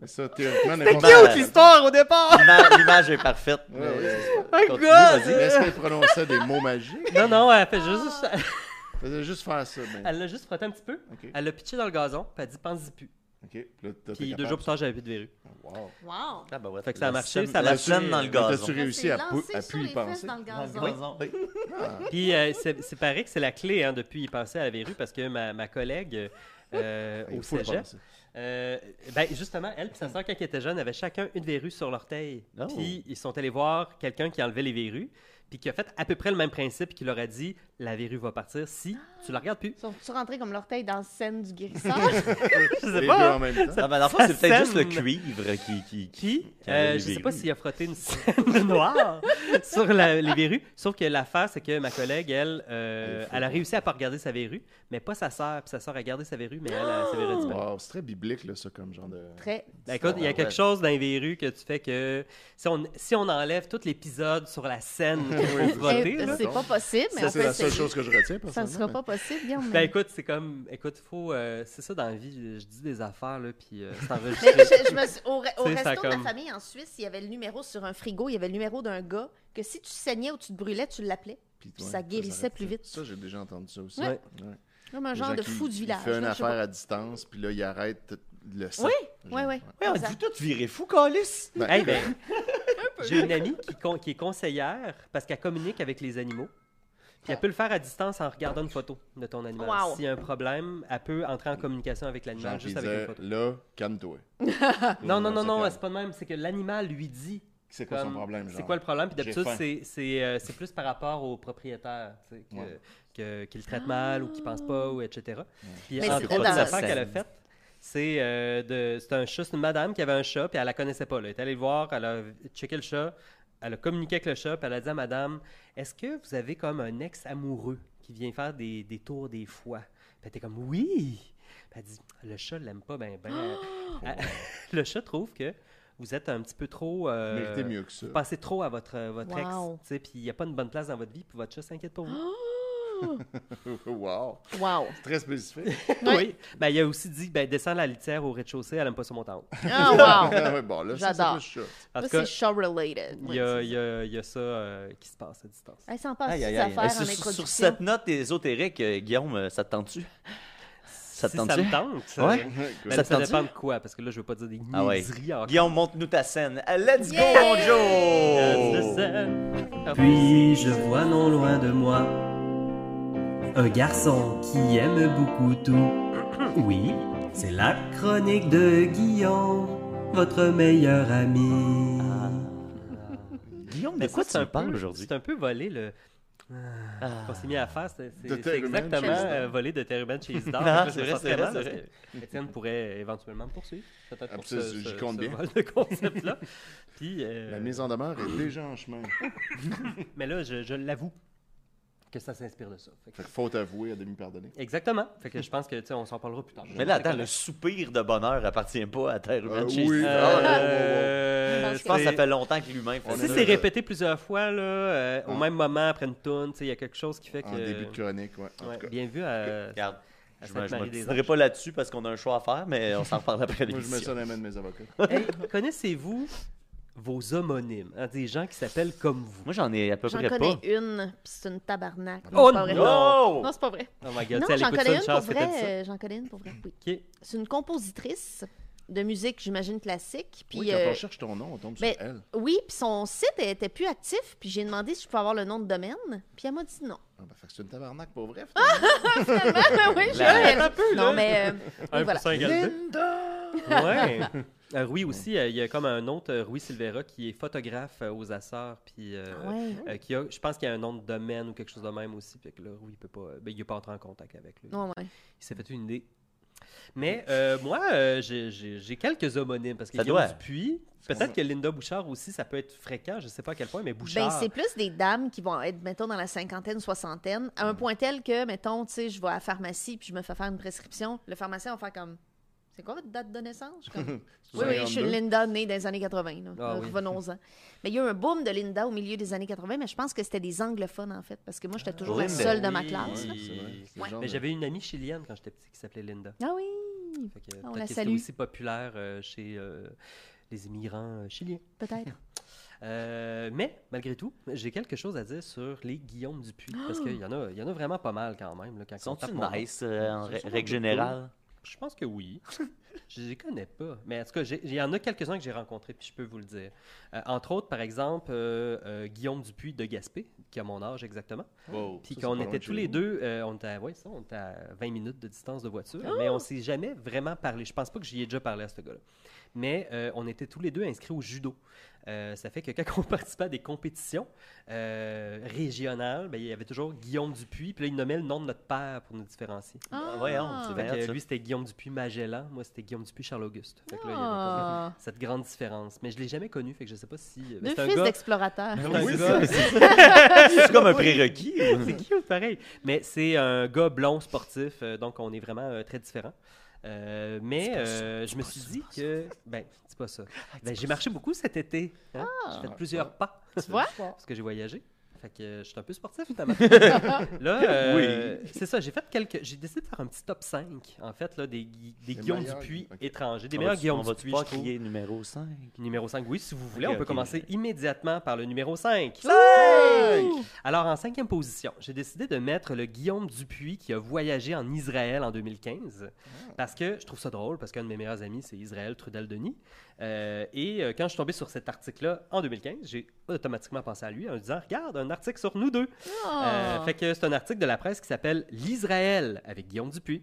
Mais ça, théoriquement, C'est n'importe cute, Cute l'histoire au départ! L'ima- L'image est parfaite. Ouais, mais- c'est ça. Oh Continue, god! Est-ce qu'elle prononçait des mots magiques? Non, non, elle fait juste. Elle faisait juste faire ça. Ben. Elle l'a juste frotté un petit peu. Elle l'a pitché dans le gazon, puis elle a dit pense-y plus. OK. Puis là, deux jours plus tard, j'avais plus de verrue. Wow. Wow. Ah, bah ouais. Fait que ça a marché, ça a La marché. dans le gazon. t'as-tu réussi à, C'est pu- à pu y penser? dans le gazon. oui. Puis euh, c'est c'est pareil que c'est la clé hein, depuis y penser à la verrue parce que ma, ma collègue euh, Il au faut le cégep, penser. euh, ben, justement, elle et sa soeur, quand ils étaient jeunes, avaient chacun une verrue sur l'orteil. Oh. Puis ils sont allés voir quelqu'un qui enlevait les verrues, puis qui a fait à peu près le même principe, qui leur a dit la verrue va partir si tu la regardes plus. Sont-tu rentrés comme l'orteil dans la scène du guérisseur? Je sais Les deux pas. en hein. même temps. Ah, ben, dans le fond, Ça c'est peut-être juste le cuivre qui. qui, qui qui? euh, les je sais verrues. pas s'il a frotté une scène noire sur la- les verrues. Sauf que l'affaire, c'est que ma collègue, elle, euh, elle a réussi à pas regarder sa verrue, mais pas sa sœur. Puis sa sœur a gardé sa verrue, mais elle, elle, sa verrue a disparu. Wow, c'est très biblique, là, ça, comme genre de. Très. Ben, écoute, il y a quelque chose dans les verrues que tu fais que si on, si on enlève tout l'épisode sur la scène qu'il faut Oui, frotter, Eh, là, c'est pas possible, mais Ça, on c'est peut la seule essayer. chose que je retiens, Ça ne sera pas possible, Guillaume. ben écoute, c'est comme, écoute, faut, euh, c'est ça dans la vie, je dis des affaires, là, puis euh, c'est Mais je, je me suis- au, re- au resto de comme- ma famille en Suisse, il y avait le numéro sur un frigo, il y avait le numéro d'un gars que si tu saignais ou tu te brûlais, tu l'appelais. Puis, Puis ça guérissait plus vite. Ça, j'ai déjà entendu ça aussi. Ouais. Ouais. Comme un Les genre de qui- fou du il village. fait une là, affaire à distance, puis là, il arrête le sang. Oui, oui, oui. Ouais, on dit tout virer fou, Calis. Ben, Hey, ben, j'ai une amie qui, con- qui est conseillère parce qu'elle communique avec les animaux. Puis elle peut le faire à distance en regardant une photo de ton animal. Wow. S'il y a un problème, elle peut entrer en communication avec l'animal juste avec une photo. là, calme-toi. Non, non, non, non, c'est pas de même. C'est que l'animal lui dit. C'est quoi son problème, C'est quoi le problème? Puis d'habitude, c'est- c'est euh, c'est plus par rapport au propriétaire, tu sais, que, Ouais. que- qu'il le traite mal ou qu'il pense pas, ou etc. Puis Mais entre c'est autres affaires qu'elle a faites, c'est euh, de- un chat, c'est une madame qui avait un chat, puis elle la connaissait pas. là. Elle est allée le voir, elle a checké le chat, elle a communiqué avec le chat, puis elle a dit à madame Est-ce que vous avez comme un ex amoureux qui vient faire des, des tours des fois? Puis elle était comme Oui Puis elle dit Le chat l'aime pas, ben, ben. Elle- le chat trouve que vous êtes un petit peu trop. euh, Méritez mieux que ça. vous pensez trop à votre, votre Wow. ex, puis il n'y a pas une bonne place dans votre vie, puis votre chat s'inquiète pour vous. Wow. Wow. Très spécifique. Oui. Ben, il a aussi dit ben, descends la litière au rez-de-chaussée, elle n'aime pas sur mon tente. Ah, wow. Ah ouais, bon, là, ça, c'est J'adore. plus chat. En show-related. il y a, il y a- il y a ça euh, qui se passe à distance. Hey, ça en passe Aïe, des aïe, aïe. affaires en sur, sur cette note ésotérique, euh, Guillaume, euh, ça te tente-tu? Ça te si ça tente-tu? me tente, ça, Ouais. Ben, Ça ça, te tente-tu? dépend de quoi, parce que là, je veux pas dire des Ah ouais. niaiseries encore. Guillaume, montre-nous ta scène. Euh, Let's Yeah! go, mon Joe! Puis je vois non loin de moi un garçon qui aime beaucoup tout. Oui, c'est la chronique de Guillaume, votre meilleur ami. Guillaume, de Mais quoi tu c'est me un parles aujourd'hui? C'est un peu volé le. Ah. qu'on s'est mis à faire, c'est exactement euh, volé de Terry Man Chase Dog. Ah, Fait que c'est vrai, c'est vrai, Étienne pourrait éventuellement me poursuivre. Peut-être pour ce, ce- compte ce bien. vol de concept-là. Puis, euh, La mise en demeure est déjà en chemin. Mais là, je, je l'avoue que ça s'inspire de ça. Fait que- Fait que faute avouée à demi pardonner. Exactement. Fait que je pense que tu sais, on s'en parlera plus tard. Mais là, attends, le soupir de bonheur appartient pas à Terry Euh, oui. Euh, Je Je pense que ça fait longtemps que l'humain fait Si c'est répété plusieurs fois, là, euh, au Ah. même moment, après une tourne, tu sais, il y a quelque chose qui fait que. En début de chronique, ouais. En Ouais, tout cas, bien vu à. Regarde, à je ne pas là-dessus parce qu'on a un choix à faire, mais on s'en reparle après moi, je mets ça l'émission. dans les mains de mes avocats. Hey, connaissez-vous vos homonymes hein, Des gens qui s'appellent comme vous. Moi, j'en ai à peu J'en près connais pas. une, puis c'est une tabarnak. Oh vrai. non! Non, c'est pas vrai. Oh my god, Non, j'en connais une pour vrai. euh, J'en connais une pour vrai, oui. Ok. C'est une compositrice de musique, j'imagine, classique. Puis, Oui, quand euh, on cherche ton nom, on tombe ben, sur elle. oui, puis son site était plus actif, puis j'ai demandé si je pouvais avoir le nom de domaine, puis elle m'a dit non. Ah, ben, fait que c'est une tabarnak pour vrai. oui, je La- veux. Non, mais. euh, Un oui, voilà. Linda! Ouais. Euh, Rui aussi, euh, il y a comme un autre, euh, Rui Silvera, qui est photographe euh, aux Açores, puis euh, Ah ouais. euh, qui a, je pense qu'il y a un nom de domaine ou quelque chose de même aussi, fait que là, Rui, il peut pas, ben, il est pas entré en contact avec lui. Ouais, ouais. Il s'est fait une idée. Mais euh, moi, euh, j'ai- quelques homonymes parce que Guillaume. Dupuis, peut-être que Linda Bouchard aussi, ça peut être fréquent, je sais pas à quel point, mais Ben, Bouchard. c'est plus des dames qui vont être, mettons, dans la cinquantaine, soixantaine, à un point tel que, mettons, tu sais, je vais à la pharmacie puis je me fais faire une prescription. Le pharmacien va faire comme. C'est quoi votre date de naissance? Comme, oui, oui, je suis 52. Linda, née dans les années 80. là. Ah oui. Revenons-en. Mais il y a eu un boom de Linda au milieu des années 80, mais je pense que c'était des anglophones, en fait, parce que moi, j'étais toujours la seule de ma Oui. classe. c'est vrai. C'est Mais de- j'avais une amie chilienne quand j'étais petit qui s'appelait Linda. Ah oui! Que, On peut-être la salue. aussi populaire euh, chez euh, les immigrants euh, chiliens. Peut-être. Euh, mais, malgré tout, j'ai quelque chose à dire sur les Guillaume Dupuis. Parce qu'il y, en a- il y en a vraiment pas mal quand même. Là, quand on Sont-ils nice euh, en règle générale? Je pense que oui. je les connais pas. Mais en tout cas, il y en a quelques-uns que j'ai rencontrés, puis je peux vous le dire. Euh, entre autres, par exemple, euh, euh, Guillaume Dupuis de Gaspé, qui a mon âge exactement. Wow, Puis qu'on était tous les deux, euh, on, était à, ouais, ça, on était à 20 minutes de distance de voiture, mais on s'est jamais vraiment parlé. Je pense pas que j'y ai déjà parlé à ce gars-là. Mais euh, on était tous les deux inscrits au judo. Euh, ça fait que quand on participait à des compétitions euh, régionales, ben, il y avait toujours Guillaume Dupuis, puis là, il nommait le nom de notre père pour nous différencier. Ah, voyons, c'est Fait bien que ça. lui, c'était Guillaume Dupuis Magellan, moi, c'était Guillaume Dupuis Charles-Auguste. Fait que là, il y avait Ah. cette grande différence. Mais je l'ai jamais connu, fait que je sais pas si... ben, Deux fils gars- d'explorateurs. c'est Oui, comme un prérequis. c'est cute, pareil. Mais c'est un gars blond sportif, euh, donc on est vraiment euh, très différents. Euh, mais euh, je me suis dit que. Ben, c'est pas ça. Ben, j'ai marché beaucoup cet été. hein. J'ai fait plusieurs pas. Tu vois? Parce que j'ai voyagé. Fait que je suis un peu sportif, finalement. là, euh, c'est ça. J'ai fait quelques. J'ai décidé de faire un petit top 5, en fait, là, des, Gui- des Des Guillaume Dupuis étrangers. Des On meilleurs Guillaume on Dupuis, je trouve. crier numéro 5? Numéro 5, oui, si vous voulez, on peut commencer immédiatement par le numéro 5. Alors, en cinquième position, j'ai décidé de mettre le Guillaume Dupuis qui a voyagé en Israël en 2015. Parce que je trouve ça drôle, parce qu'un de mes meilleurs amis, c'est Israël Trudel-Denis. Euh, et euh, quand je suis tombé sur cet article-là en 2015, j'ai automatiquement pensé à lui en me disant Regarde, un article sur nous deux. Ah. Euh, fait que c'est un article de la presse qui s'appelle L'Israël avec Guillaume Dupuis.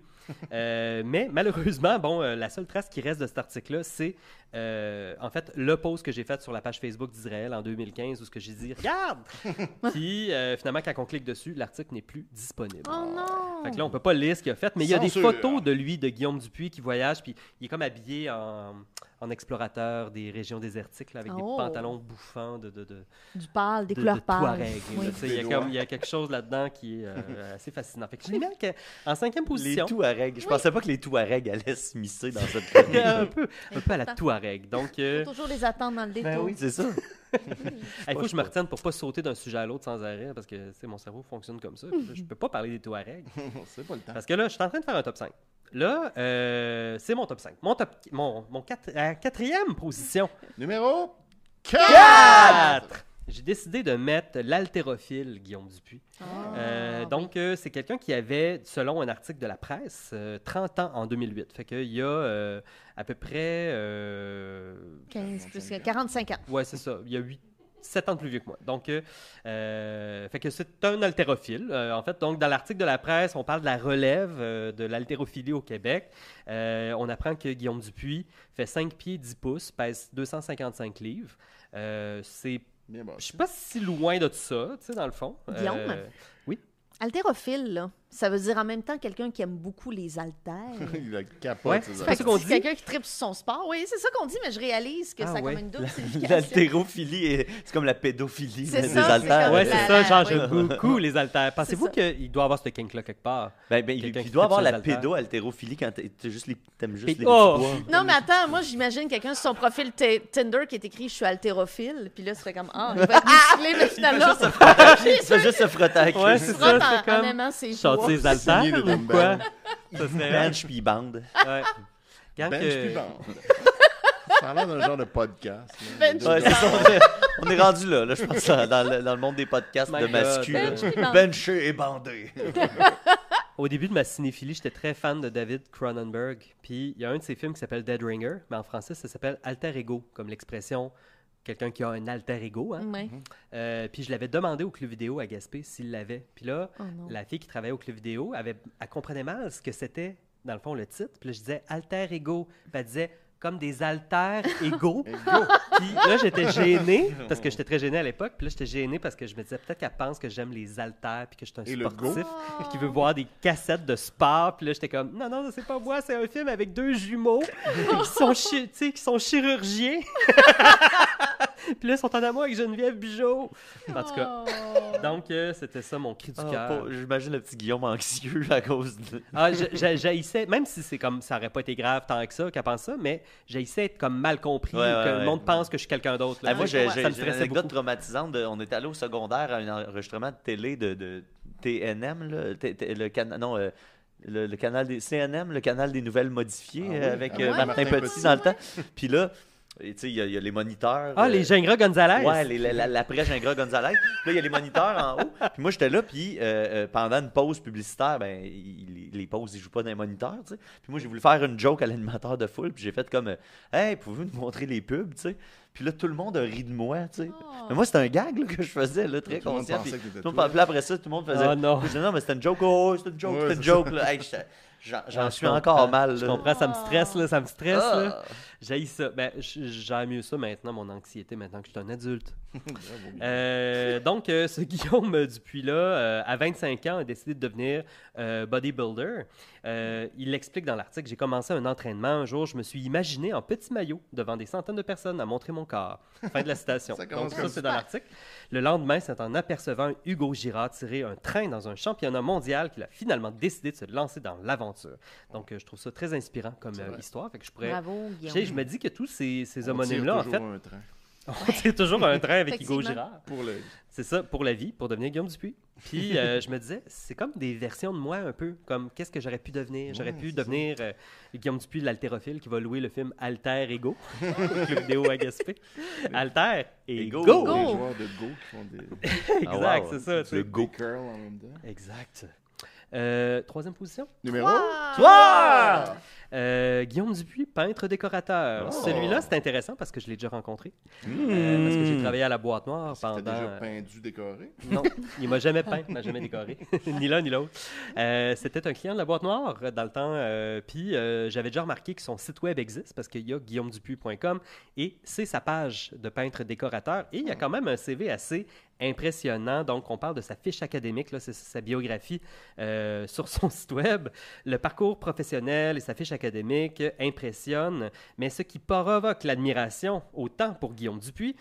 Euh, mais malheureusement, bon, euh, la seule trace qui reste de cet article-là, c'est euh, en fait le post que j'ai fait sur la page Facebook d'Israël en 2015 où ce que j'ai dit Regarde Puis euh, finalement, quand on clique dessus, l'article n'est plus disponible. Oh non! Fait que là, on peut pas lire ce qu'il a fait, mais il y a des photos de lui, de Guillaume Dupuis, qui voyage, puis il est comme habillé en, en explorateur des régions désertiques, là, avec Oh. des pantalons bouffants de, de, de, Du pâle, des de- couleurs pâles. Oui. Il y, a comme- il y a quelque chose là-dedans qui est euh, assez fascinant. Fait que je mis en- en cinquième Les position. Touaregs. Je pensais pas que les Touaregs allaient se misser dans cette chronique. un, peu, un peu à la Touareg. Donc, euh, Faut toujours les attendre dans le détour. Ben oui, c'est ça. il faut que je me retienne pour pas sauter d'un sujet à l'autre sans arrêt, parce que mon cerveau fonctionne comme ça. Je peux pas parler des Touaregs. C'est pas le temps. Parce que là, je suis en train de faire un top 5. Là, euh, c'est mon top 5. Mon, top, mon, mon quatre- à quatrième position. Numéro 4! J'ai décidé de mettre l'haltérophile Guillaume Dupuis. Ah, Euh, donc, euh, c'est quelqu'un qui avait, selon un article de la presse, euh, 30 ans en 2008. Fait qu'il y a euh, à peu près... euh, 15 plus que 45 ans. Ouais, c'est ça. Il y a 8, 7 ans de plus vieux que moi. Donc, euh, euh, fait que c'est un haltérophile. Euh, en fait, donc, dans l'article de la presse, on parle de la relève euh, de l'haltérophilie au Québec. Euh, on apprend que Guillaume Dupuis fait 5 pieds 10 pouces, pèse 255 livres. Euh, c'est, Bien bon. je suis pas si loin de tout ça, tu sais, dans le fond. Guillaume? Euh, Haltérophile, là, ça veut dire en même temps quelqu'un qui aime beaucoup les haltères. Il a capote. Ouais, c'est ça qu'on dit? quelqu'un qui tripe sur son sport. Oui, c'est ça qu'on dit, mais je réalise que Ah, ça a ouais. comme une double signification. L'haltérophilie, est- c'est comme la pédophilie des haltères. la- c'est ça, genre, oui. j'aime beaucoup les haltères. Pensez-vous qu'il doit avoir ce kink-là quelque part? Ben, ben, il, doit avoir la pédo-haltérophilie quand t'as juste les, t'aimes juste les Oh! petits poids. Non, mais attends, moi, j'imagine quelqu'un sur son profil T- Tinder qui est écrit « Je suis haltérophile », puis là, ça fait comme « Ah, il va être musclé, mais finalement, juste se frotter- Il fait juste se frotter avec Ouais, c'est il ça. frotte en, c'est comme ses haltères des ou quoi? dumbbells. Ça serait bench puis bande. Ouais. Bench que- puis bande. Ça a l'air d'un genre de podcast. Bench Ouais, c'est ça, on, est, on est rendu là, là, je pense, dans, dans le, dans le monde des podcasts My de mascu. Bench. Benché et bandé. Au début de ma cinéphilie, j'étais très fan de David Cronenberg. Puis il y a un de ses films qui s'appelle Dead Ringer, mais en français, ça s'appelle Alter Ego, comme l'expression quelqu'un qui a un alter ego. Hein. Ouais. Euh, puis je l'avais demandé au club vidéo à Gaspé s'il l'avait. Puis là, Oh la fille qui travaillait au club vidéo, avait, elle comprenait mal ce que c'était, dans le fond, le titre. Puis là, je disais alter ego. Puis elle disait comme des altères égaux. Et go! Puis là, j'étais gêné, parce que j'étais très gêné à l'époque. Puis là, j'étais gêné parce que je me disais peut-être qu'elle pense que j'aime les haltères, puis que je suis un Et sportif, qu'il veut voir des cassettes de sport. Puis là, j'étais comme, non, non, c'est pas moi, c'est un film avec deux jumeaux qui sont, chi- tu sais, qui sont chirurgiens. puis là, ils sont en amour avec Geneviève Bugeaud. En tout cas, Oh. donc, euh, c'était ça mon cri du Ah, cœur. J'imagine le petit Guillaume anxieux à cause de. Ah, j'haïssais, même si c'est comme ça aurait pas été grave tant que ça qu'elle pense ça, mais j'haïssais être comme mal compris, Ouais, ou ouais, que ouais. le monde pense que je suis quelqu'un d'autre. Ah, moi, Ça j'ai une stressait anecdote beaucoup. traumatisante. de- on est allé au secondaire à un enregistrement de télé de, de TNM, là, T- T- le, can- non, euh, le, le canal des CNM, le canal des nouvelles modifiées Ah oui, euh, avec ah euh, Martin Petit, Petit. dans le temps. Puis là, et tu sais, il y, a- il y a les moniteurs. Ah, euh, les Gingras Gonzalez. Ouais, les- la- la- l'après-Gingras Gonzalez. Puis là, il y a les moniteurs en haut. Puis moi, j'étais là, puis euh, euh, pendant une pause publicitaire, ben, il- les pauses, ils jouent pas dans les moniteurs, tu sais. Puis moi, j'ai voulu faire une joke à l'animateur de foule, puis j'ai fait comme, euh, hey, pouvez-vous nous montrer les pubs, tu sais? Puis là, tout le monde a ri de moi, tu sais. Oh. Mais moi, c'était un gag là, que je faisais, là, très Tout le monde conscient. pensait Puis que t'étais tout le monde- toi. puis là, après ça, tout le monde faisait. Ah non. Je disais, non, mais c'était une joke, oh, c'était une joke, Ouais, c'était une joke, là. Hey, J'en Ah, suis encore mal, Je comprends, ça me stresse, là, ça me stresse. là. Ah. J'haïs ça. Ben, j'aime mieux ça maintenant, mon anxiété, maintenant que je suis un adulte. Euh, donc, euh, ce Guillaume Dupuis-là, euh, à 25 ans, a décidé de devenir bodybuilder. Euh, il l'explique dans l'article J'ai commencé un entraînement. Un jour, je me suis imaginé en petit maillot devant des centaines de personnes à montrer mon corps. Fin de la citation. Ça commence donc, ça, c'est dans l'article. Le lendemain, c'est en apercevant Hugo Girard tirer un train dans un championnat mondial qu'il a finalement décidé de se lancer dans l'aventure. Donc, euh, je trouve ça très inspirant comme euh, histoire. Fait que je pourrais. Bravo, Tu sais, Guillaume. je me dis que tous ces, ces On tire homonymes-là, en toujours fait, un train on tire toujours un train avec Hugo. Girard. pour le. C'est ça, pour la vie, pour devenir Guillaume Dupuis. Puis euh, je me disais, c'est comme des versions de moi un peu, comme qu'est-ce que j'aurais pu devenir? J'aurais Ouais, pu devenir euh, Guillaume Dupuis, l'haltérophile, qui va louer le film Alter Ego, le vidéo à Gaspé. Alter Ego. Ego. Go. Des joueurs de Go qui font des, exact, Ah, wow. c'est ça. Le go. des curls en même temps. Exact. Euh, troisième position? Numéro Wow. Toi! Euh, Guillaume Dupuis, peintre décorateur. Oh. Celui-là, c'est intéressant parce que je l'ai déjà rencontré. Euh, parce que j'ai travaillé à la boîte noire C'était pendant. déjà peindu, décoré? Non, il m'a jamais peint, il m'a jamais décoré, ni l'un ni l'autre. Euh, C'était un client de la boîte noire dans le temps, euh, puis euh, j'avais déjà remarqué que son site web existe parce qu'il y a guillaumedupuis.com et c'est sa page de peintre décorateur et il y a quand même un CV assez impressionnant. Donc, on parle de sa fiche académique, là, c'est sa biographie euh, sur son site web. Le parcours professionnel et sa fiche académique impressionnent, mais ce qui provoque l'admiration, autant pour Guillaume Dupuis,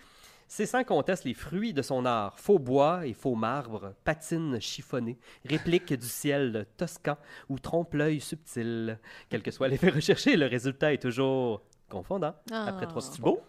c'est sans conteste les fruits de son art. Faux bois et faux marbre, patines chiffonnées, répliques du ciel toscan ou trompe-l'œil subtil. Quel que soit l'effet recherché, le résultat est toujours confondant. Ah. Après trois C'est beau?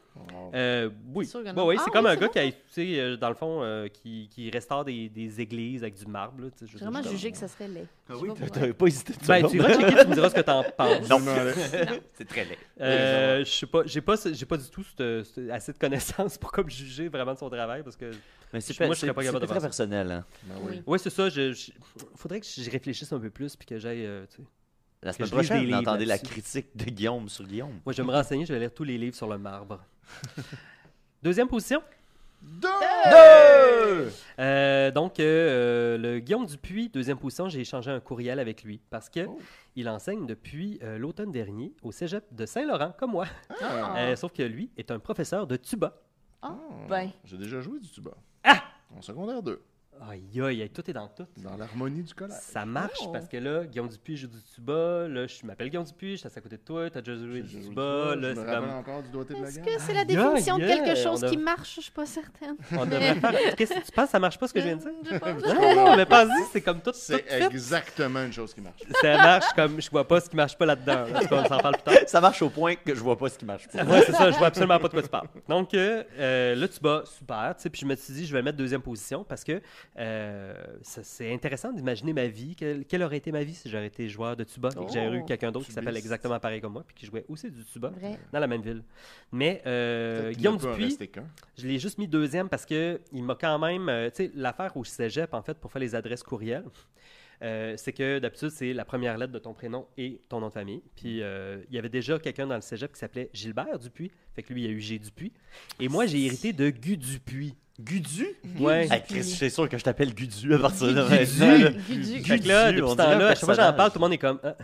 Euh, oui, C'est non. ouais, Ah c'est oui, comme un gars qui a, tu sais, euh, dans le fond, euh, qui, qui restaure des, des églises avec du marbre. là, tu sais, je vraiment jugé que ça serait laid. Ah Je oui, sais pas hésité de Ben, tu iras checker, tu me diras ce que t'en penses. Non. C'est très laid. Euh, je sais pas, j'ai pas, j'ai pas du tout cette- cette- assez de connaissances pour comme juger vraiment de son travail parce que Mais c'est Moi, pas- je serais pas c'est- capable de c'est faire très personnel. Hein. Ben oui. Oui. Ouais, c'est ça. Je, je- faudrait que j'y réfléchisse un peu plus puis que j'aille. La semaine je prochaine, vous entendez la critique de Guillaume sur Guillaume. Moi, je vais me renseigner. Je vais lire tous les livres sur le marbre. Deuxième position. Deux! Euh, donc, euh, le Guillaume Dupuis, deuxième position, j'ai échangé un courriel avec lui parce que Oh. il enseigne depuis euh, l'automne dernier au cégep de Saint-Laurent, comme moi. Ah. Euh, sauf que lui est un professeur de tuba. Ah, Ah. ben. J'ai déjà joué du tuba. Ah! En secondaire 2, Aïe, aïe, aïe, tout est dans tout. dans l'harmonie du collège. Ça marche Oh. parce que là, Guillaume Dupuis joue du tuba. Là, je m'appelle Guillaume Dupuis, je suis à côté de toi. T'as déjà joué du tuba. Là, je c'est me rappelle comme. encore du doigté de la Est-ce que c'est la Aïe, définition de quelque chose a- qui marche? Je suis pas certaine. On devrait faire. Qu'est-ce que tu penses que ça marche pas ce que je viens de dire? Je pas. Non, non, mais pas-y, c'est comme tout, tout C'est fait. exactement une chose qui marche. Ça marche comme je vois pas ce qui marche pas là-dedans. là. On s'en parle plus tard. Ça marche au point que je vois pas ce qui marche pas. Ouais, c'est ça, je vois absolument pas de quoi tu parles. Donc euh, euh, là, tu bats super, tu sais, puis je me suis dit, je vais le mettre deuxième position parce que c'est intéressant d'imaginer ma vie. Quelle, quelle aurait été ma vie si j'aurais été joueur de tuba et que j'avais eu Oh, quelqu'un d'autre qui s'appelle exactement pareil comme moi puis qui jouait aussi du tuba Vrai. dans la même ville. Mais euh, Guillaume Dupuis, je l'ai juste mis deuxième parce que il m'a quand même, euh, tu sais, l'affaire au cégep en fait pour faire les adresses courriels. Euh, c'est que d'habitude, c'est la première lettre de ton prénom et ton nom de famille. Puis euh, il y avait déjà quelqu'un dans le cégep qui s'appelait Gilbert Dupuis. Fait que lui, il y a eu G Dupuis. Et moi, j'ai hérité de Gu Dupuis. Gudu? Ouais. Hey, Chris, je suis sûr que je t'appelle Gudu à partir de maintenant. là. Gudu. Fait que là, depuis ce temps-là, à chaque fois que j'en parle, tout le monde est comme. Ah.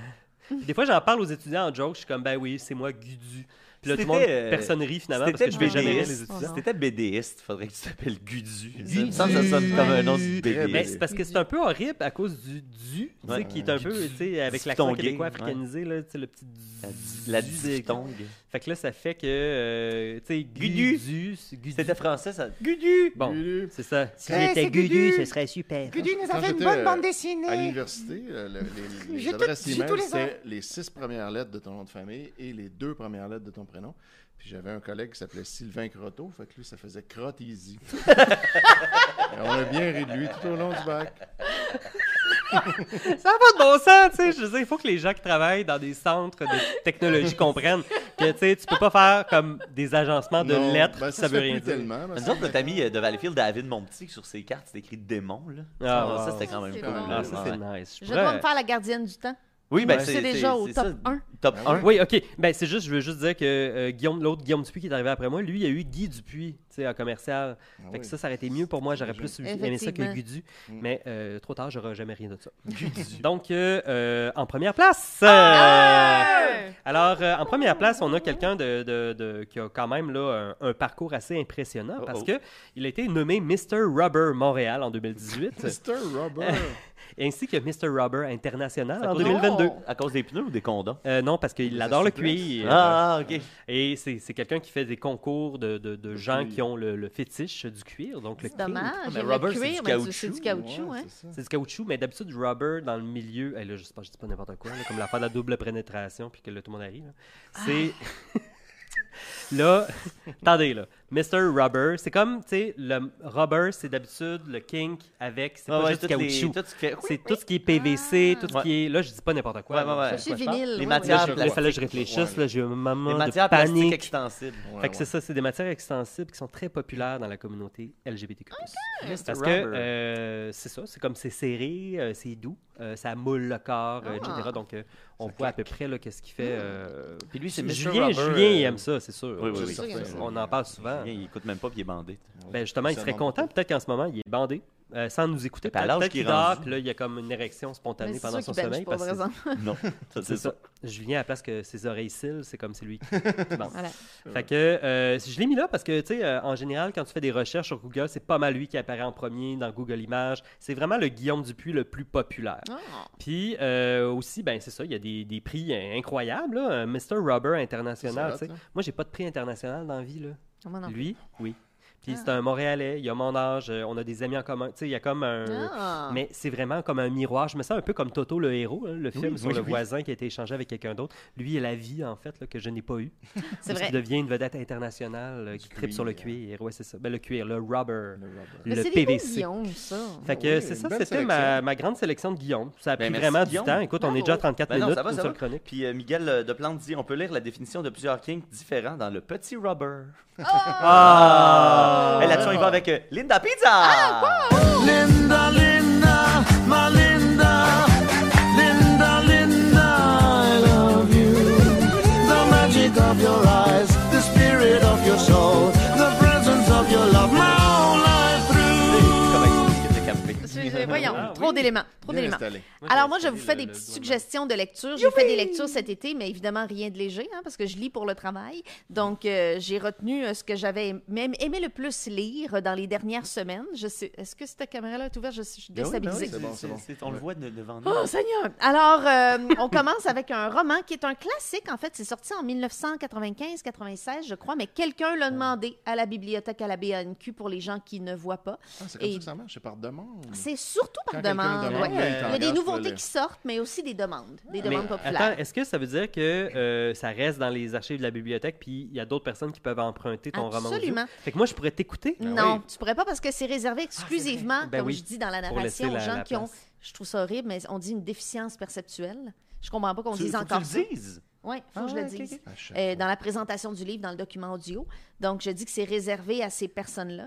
Puis Des fois, j'en parle aux étudiants en joke. Je suis comme, ben oui, c'est moi, Gudu. Puis là, tout le monde, C'était, euh, personne rit finalement Si parce que je vais jamais rire les BDiste, étudiants. si t'étais BDiste, faudrait que tu t'appelles Gudu. Gudu. Ça ça sonne comme un nom de Très Mais BDiste. c'est parce que c'est un peu horrible à cause du du, tu sais, Ouais. qui est un peu, tu sais, avec l'accent québécois ouais. africanisé, là, tu sais, le petit La- du. La du- diphtongue. Fait que là, ça fait que, euh, tu sais, Gudu. Gudu, c'est Gudu. C'était français, ça. Gudu! Bon, c'est ça. Si j'étais Gudu, ce serait super. Gudu nous a fait une bonne euh, bande À dessinée. l'université, euh, le- les, adresses email, c'était les six premières lettres de ton nom de famille et les deux premières lettres de ton prénom. Puis j'avais un collègue qui s'appelait Sylvain Croteau, fait que lui, ça faisait Crotte Easy. Et on a bien ri de lui tout au long du bac. Ça n'a pas de bon sens, tu sais. Je veux dire, il faut que les gens qui travaillent dans des centres de technologie comprennent que, tu sais, tu peux pas faire comme des agencements de Non, lettres, ben, ça, se veut rien dire. Nous autres, que- notre ami euh, de Valleyfield, David Monpetit, sur ses cartes, c'est écrit démon. Là. Ah, ça, wow. c'était quand même cool. bon. Ah, ça, c'est Ouais. nice. Je pourrais- dois me faire la gardienne du temps. Oui, ben c'est déjà au top ça. 1. Top Ah 1. Oui, ok. Ben, c'est juste, je veux juste dire que euh, Guillaume, l'autre Guillaume Dupuis qui est arrivé après moi, lui, il a eu Guy Dupuis, tu sais, en commercial. Ah fait que oui. ça, ça aurait été mieux pour moi. J'aurais plus aimé ça que. Gudu. Mm. Mais euh, trop tard, j'aurais jamais rien de ça. Donc, euh, euh, en première place. euh, alors, euh, en première place, on a quelqu'un de, de- de- qui a quand même là, un, un parcours assez impressionnant Oh, parce oh. que il a été nommé Mr. Rubber Montréal en 2018, Mr. Robert. Ainsi que Mr. Rubber International en cause des- 2022. À cause des pneus ou des condoms? Euh, non, parce qu'il adore le cuir. Ah, ok. Et c'est c'est quelqu'un qui fait des concours de, de- de gens qui ont le, le fétiche du cuir. Donc le cuir. dommage. mais Le rubber, c'est cuir, du mais caoutchouc. c'est du caoutchouc, Ouais, hein. c'est du caoutchouc, mais d'habitude, rubber dans le milieu. eh là, je sais pas, je dis pas n'importe quoi, là, comme l'affaire de la double pénétration, puis que là, tout le monde arrive. là. C'est. là, attendez, là. Mr. Rubber, c'est comme, tu sais, le rubber, c'est d'habitude le kink avec, c'est Ouais, pas ouais, juste du caoutchouc. tout ce qui fait- C'est tout ce qui est PVC, tout ce Ouais. qui est. Là, je dis pas n'importe quoi. Ouais, ouais, là, ouais. je Je sais suis pas, je vinyle. Les matières. Là, plastiques. il fallait que je réfléchisse. Ouais. Là, j'ai eu un moment Les de panique. extensibles. Ouais, Fait que ouais. c'est ça, c'est des matières extensibles qui sont très populaires dans la communauté LGBTQ+. Parce que Rubber. euh, c'est ça, c'est comme c'est serré, euh, c'est doux, euh, ça moule le corps, euh, Ah. etc. Donc euh, on voit à peu près là, qu'est-ce qu'il fait. euh, Puis lui, c'est. Julien, Julien, il aime ça, c'est sûr. On en parle souvent. Il écoute même pas, puis il est bandé. Ben justement, il serait content. Peut-être qu'en ce moment, il est bandé. euh, sans nous écouter, Puis à peut-être l'âge qu'il dort, puis là, il y a comme une érection spontanée pendant sûr son sommeil. pas, parce que. Non, ça, c'est ça. ça. Julien, à la place que ses oreilles cils, c'est comme c'est lui qui qui bande. Voilà. Fait que euh, je l'ai mis là parce que, tu sais, euh, en général, quand tu fais des recherches sur Google, c'est pas mal lui qui apparaît en premier dans Google Images. C'est vraiment le Guillaume Dupuis le plus populaire. Ah. Puis euh, aussi, ben c'est ça, il y a des, des prix incroyables. Là. Mr. Rubber international. Tu sais. Moi, j'ai pas de prix international dans la vie. Là. Lui, oui. Puis Ah. c'est un Montréalais, il a mon âge, euh, on a des amis en commun. Tu sais, il y a comme un. Ah. Mais c'est vraiment comme un miroir. Je me sens un peu comme Toto le héros, hein, le film Oui, sur oui, le oui. voisin qui a été échangé avec quelqu'un d'autre. Lui, il a la vie, en fait, là, que je n'ai pas eue. C'est Parce vrai. qu'il devient une vedette internationale euh, qui tripe sur le cuir. Ouais, c'est ça. Ben, le cuir, le rubber, Le rubber. PVC. Guillaume, ça. Fait que Ah oui, c'est ça, c'était ma, ma grande sélection de Guillaume. Ça a Ben, pris merci, vraiment Guillaume. du temps. Écoute, on est déjà à 34 Ben minutes ça va, une seule chronique. Puis euh, Miguel euh, de Plante dit on peut lire la définition de plusieurs kinks différents dans le petit rubber. Ah! Et là-dessus, on y va avec euh, Linda Pizza. Ah, Linda, Linda, my Linda, Linda, Linda, I love you. The magic of your eyes, the spirit of your soul, the presence of your love, my whole life through. Je- Voyons, Ah, trop oui. Trop d'éléments. Alors moi, je vous fais des petites suggestions de lecture. J'ai fait des lectures cet été, mais évidemment rien de léger, hein, parce que je lis pour le travail. Donc euh, j'ai retenu euh, ce que j'avais même aimé le plus lire dans les dernières semaines. Je sais, est-ce que cette caméra-là est ouverte? Je suis Ben oui, ben oui, déstabilisée. c'est bon, c'est bon. On le voit de- devant nous. Oh Seigneur! Alors, euh, on commence avec un roman qui est un classique. En fait, c'est sorti en 1995-96, je crois, mais quelqu'un l'a demandé à la bibliothèque à la BANQ pour les gens qui ne voient pas. Ah, c'est comme Et- ça que ça marche, c'est par demande? C'est surtout par Quand demande. demande, ouais. Il y a des nouveautés qui sortent, mais aussi des demandes, des demandes populaires. attends, est-ce que ça veut dire que euh, ça reste dans les archives de la bibliothèque, puis il y a d'autres personnes qui peuvent emprunter ton roman? Absolument. Fait que moi, je pourrais t'écouter? non, oui. tu pourrais pas parce que c'est réservé exclusivement, Ben comme je dis dans la pour laisser narration, aux gens qui ont, je trouve ça horrible, mais on dit une déficience perceptuelle. Je comprends pas qu'on dise encore tu ça. Oui, il faut Ah que je ouais, le ok, dise. Euh, dans la présentation du livre, dans le document audio. Donc, je dis que c'est réservé à ces personnes-là.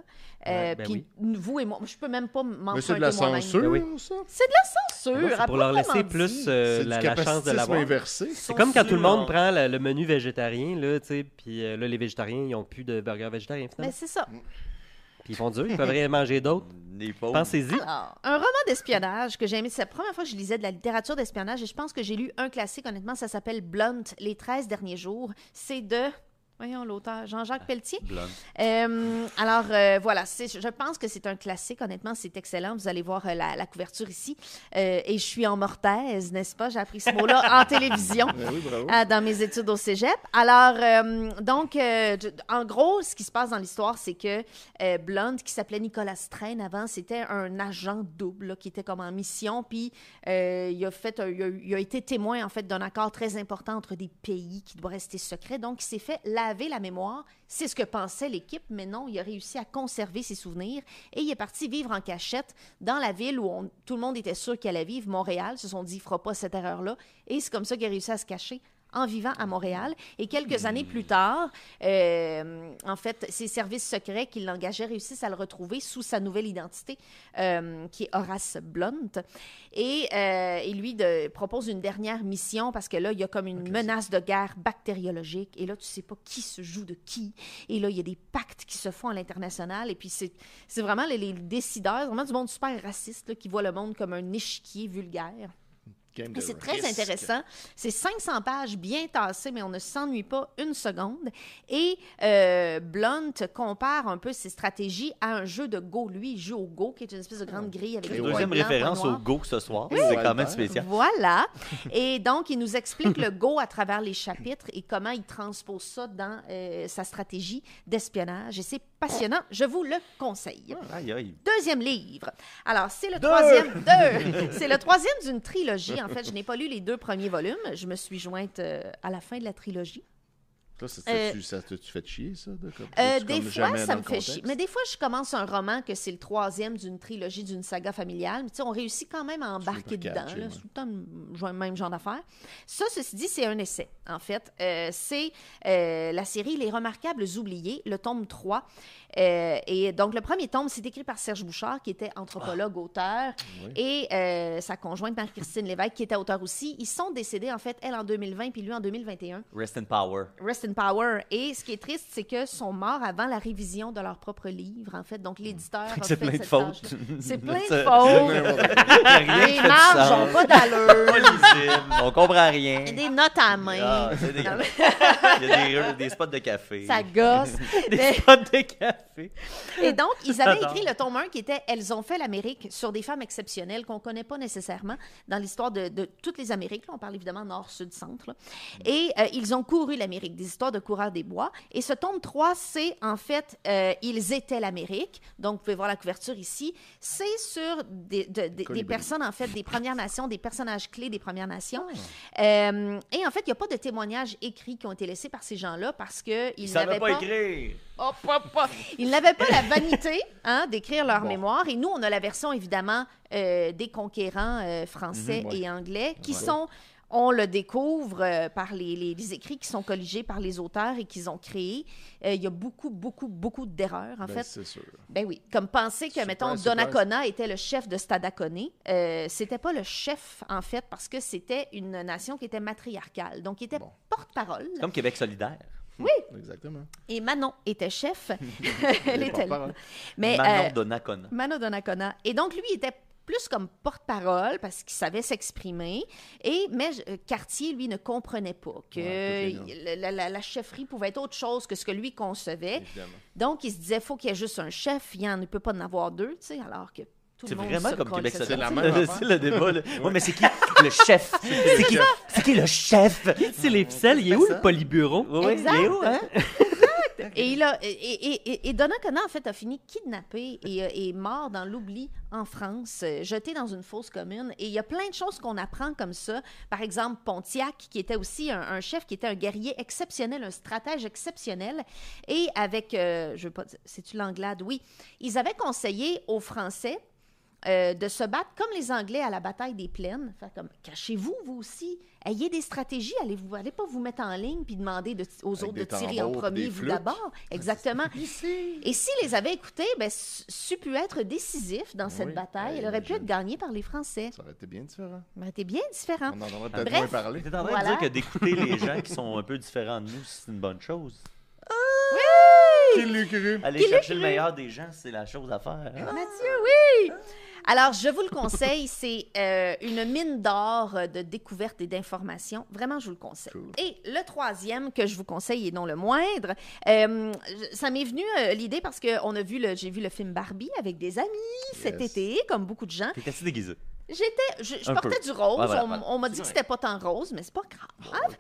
Euh, Ouais, ben puis, vous et moi, je peux même pas Mais c'est de la censure, Ben oui. ça? C'est de la censure. C'est pour leur laisser plus euh, la, la chance de l'avoir. inversé. C'est comme quand tout le monde prend le, le menu végétarien, là, tu sais, puis euh, là, les végétariens, ils n'ont plus de burgers végétariens, Mais finalement. c'est ça. Puis ils font dur, ils peuvent rien manger d'autres. Pensez-y. Alors, un roman d'espionnage que j'ai aimé, c'est la première fois que je lisais de la littérature d'espionnage et je pense que j'ai lu un classique, honnêtement, ça s'appelle Blunt, Les 13 derniers jours. C'est de, voyons l'auteur, Jean-Jacques Pelletier. Blonde. Euh, alors euh, voilà, je pense que c'est un classique. Honnêtement, c'est excellent. Vous allez voir euh, la, la couverture ici. Et je suis en mortaise, n'est-ce pas? J'ai appris ce mot-là en télévision. Ben oui, bravo. dans mes études au cégep. Alors, donc, en gros, ce qui se passe dans l'histoire, c'est que Blunt, qui s'appelait Nicolas Strain avant, c'était un agent double là, qui était comme en mission. Puis, il, a fait, il, a, il a été témoin, en fait, d'un accord très important entre des pays qui doit rester secret. Donc, il s'est fait laver la mémoire. C'est ce que pensait l'équipe, mais non, il a réussi à conserver ses souvenirs et il est parti vivre en cachette dans la ville où tout le monde était sûr qu'il allait vivre, Montréal. Se sont dit, il fera pas cette erreur-là. Et c'est comme ça qu'il a réussi à se cacher en vivant à Montréal. Et quelques années plus tard, euh, en fait, ses services secrets qui l'engageaient réussissent à le retrouver sous sa nouvelle identité, euh, qui est Horace Blunt. Et euh, il lui de- propose une dernière mission parce que là, il y a comme une menace de guerre bactériologique. Et là, tu sais pas qui se joue de qui. Et là, il y a des pactes qui se font à l'international. Et puis, c'est c'est vraiment les, les décideurs, vraiment du monde super raciste là, qui voit le monde comme un échiquier vulgaire. Et c'est très risque. intéressant. C'est 500 pages bien tassées, mais on ne s'ennuie pas une seconde. Et euh, Blunt compare un peu ses stratégies à un jeu de Go. Lui, il joue au Go, qui est une espèce de grande grille avec des points Deuxième référence au. Go ce soir. Oui. C'est quand même spécial. Voilà. Et donc, il nous explique le Go à travers les chapitres et comment il transpose ça dans euh, sa stratégie d'espionnage. Et c'est passionnant. Je vous le conseille. Aïe, aïe. Deuxième livre. Alors, c'est le troisième. Deux. C'est le troisième d'une trilogie. En fait, je n'ai pas lu les deux premiers volumes. Je me suis jointe euh, à la fin de la trilogie. Ça, ça, Euh, tu, ça te- tu fais chier, ça? De, comme, Euh, tu des comme fois, ça me fait chier. Mais des fois, je commence un roman que c'est le troisième d'une trilogie, d'une saga familiale. Mais tu sais, on réussit quand même à embarquer dedans. catché, là. ouais. C'est tout le temps le même genre d'affaires. Ça, ceci dit, c'est un essai, en fait. Euh, c'est euh, la série Les Remarquables Oubliés, le tome 3. Euh, et donc, le premier tome, c'est écrit par Serge Bouchard, qui était anthropologue, auteur, et euh, sa conjointe Marie-Christine Lévesque, qui était auteur aussi. Ils sont décédés, en fait, elle en 2020, puis lui en 2021. Rest in power. Rest Power. Et ce qui est triste, c'est que sont morts avant la révision de leur propre livre, en fait. Donc, l'éditeur a C'est fait plein de fautes. C'est plein de fautes. Les marges n'ont pas d'allure. Pas lisible. On comprend rien. Des notes à main. Ah, des- Il y a des, des spots de café. Ça gosse. Des Mais- spots de café. Et donc, ils avaient écrit le tome 1 qui était Elles ont fait l'Amérique sur des femmes exceptionnelles qu'on ne connaît pas nécessairement dans l'histoire de, de toutes les Amériques. Là, on parle évidemment nord, sud, centre. là. Et euh, ils ont couru l'Amérique, des histoires de coureurs des bois. Et ce tome 3, c'est en fait euh, Ils étaient l'Amérique. Donc, vous pouvez voir la couverture ici. C'est sur des, de- de- des Colibri. personnes, en fait, des Premières Nations, des personnages clés des Premières Nations. Ah. Euh, et en fait, il n'y a pas de témoignages écrits qui ont été laissés par ces gens-là parce qu'ils Il n'avaient pas écrire. Hop, hop. Ils n'avaient pas la vanité hein, d'écrire leur Bon. mémoire. Et nous, on a la version, évidemment, euh, des conquérants français Mhm, ouais. et anglais qui Ouais. sont, on le découvre euh, par les, les- les écrits qui sont colligés par les auteurs et qu'ils ont créés. Euh, Il y a beaucoup, beaucoup, beaucoup d'erreurs, en Ben, fait. c'est sûr. Ben oui, comme penser que, mettons. Donnacona était le chef de Stadacone. Euh, c'était pas le chef, en fait, parce que c'était une nation qui était matriarcale. Donc, il était Bon. porte-parole. Comme Québec solidaire. Exactement. Et Manon était chef. Elle était là. porte-parole. Mais, Manon euh, Donnacona. Mano Donnacona. Et donc, lui, il était plus comme porte-parole parce qu'il savait s'exprimer. Et mais euh, Cartier, lui, ne comprenait pas que Ouais, la, la- la chefferie pouvait être autre chose que ce que lui concevait. Évidemment. Donc, il se disait, faut qu'il y ait juste un chef. Il ne peut pas en avoir deux, tu sais, alors que tout C'est le monde vraiment comme Québec solidaire. C'est le débat. là. Ouais, mais c'est qui? Le chef? C'est qui, qui le chef? C'est les ficelles, il est où le polybureau? Oui, Exact. il est où, hein? Et, il a, et, et, et, Donnacona, en fait, a fini kidnappé et euh, mort dans l'oubli en France, euh, jeté dans une fosse commune. Et il y a plein de choses qu'on apprend comme ça. Par exemple, Pontiac, qui était aussi un, chef, qui était un guerrier exceptionnel, un stratège exceptionnel. Et avec, euh, je veux pas c'est-tu l'Anglade? Oui. Ils avaient conseillé aux Français euh, de se battre comme les Anglais à la bataille des plaines. Comme, cachez-vous, vous aussi. Ayez des stratégies. Allez, vous, allez pas vous mettre en ligne puis demander de- aux Avec autres de tirer en premier, vous d'abord. Exactement. Et s'ils les avaient écoutés, ben, su pu être décisif dans cette Oui, bataille. Elle aurait pu être gagnée par les Français. Ça aurait été bien différent. Ça aurait été bien différent. On en aurait peut-être Bref. moins parlé. T'es en train Voilà. de dire que d'écouter les gens qui sont un peu différents de nous, c'est une bonne chose. Qui l'eût cru? Aller Qui chercher le meilleur des gens, c'est la chose à faire. hein? Mathieu, oui! Alors, je vous le conseille, c'est euh, une mine d'or euh, de découvertes et d'informations. Vraiment, je vous le conseille. Cool. Et le troisième que je vous conseille, et non le moindre, euh, ça m'est venu euh, l'idée parce que on a vu le, j'ai vu le film Barbie avec des amis cet été, comme beaucoup de gens. T'étais-tu déguisé? J'étais, je, je portais peu. du rose. Ouais, voilà, on voilà. on m'a dit que c'était pas tant rose, mais c'est pas grave.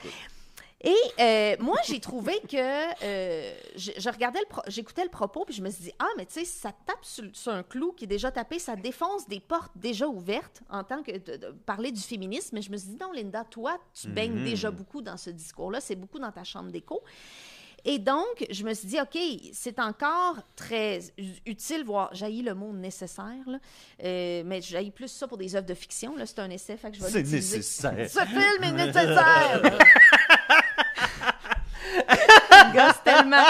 Et euh, moi, j'ai trouvé que euh, je, je regardais le j'écoutais le propos, puis je me suis dit ah mais tu sais ça tape sur, sur un clou qui est déjà tapé, ça défonce des portes déjà ouvertes en tant que de, de parler du féminisme. Mais je me suis dit non Linda, toi tu baignes Mhm. déjà beaucoup dans ce discours-là, c'est beaucoup dans ta chambre d'écho. Et donc, je me suis dit, OK, c'est encore très utile, voire, j'haïs le mot nécessaire, là, euh, mais j'haïs plus ça pour des œuvres de fiction. C'est un essai, fait que je vais C'est nécessaire. Ce film est nécessaire! Gosse tellement.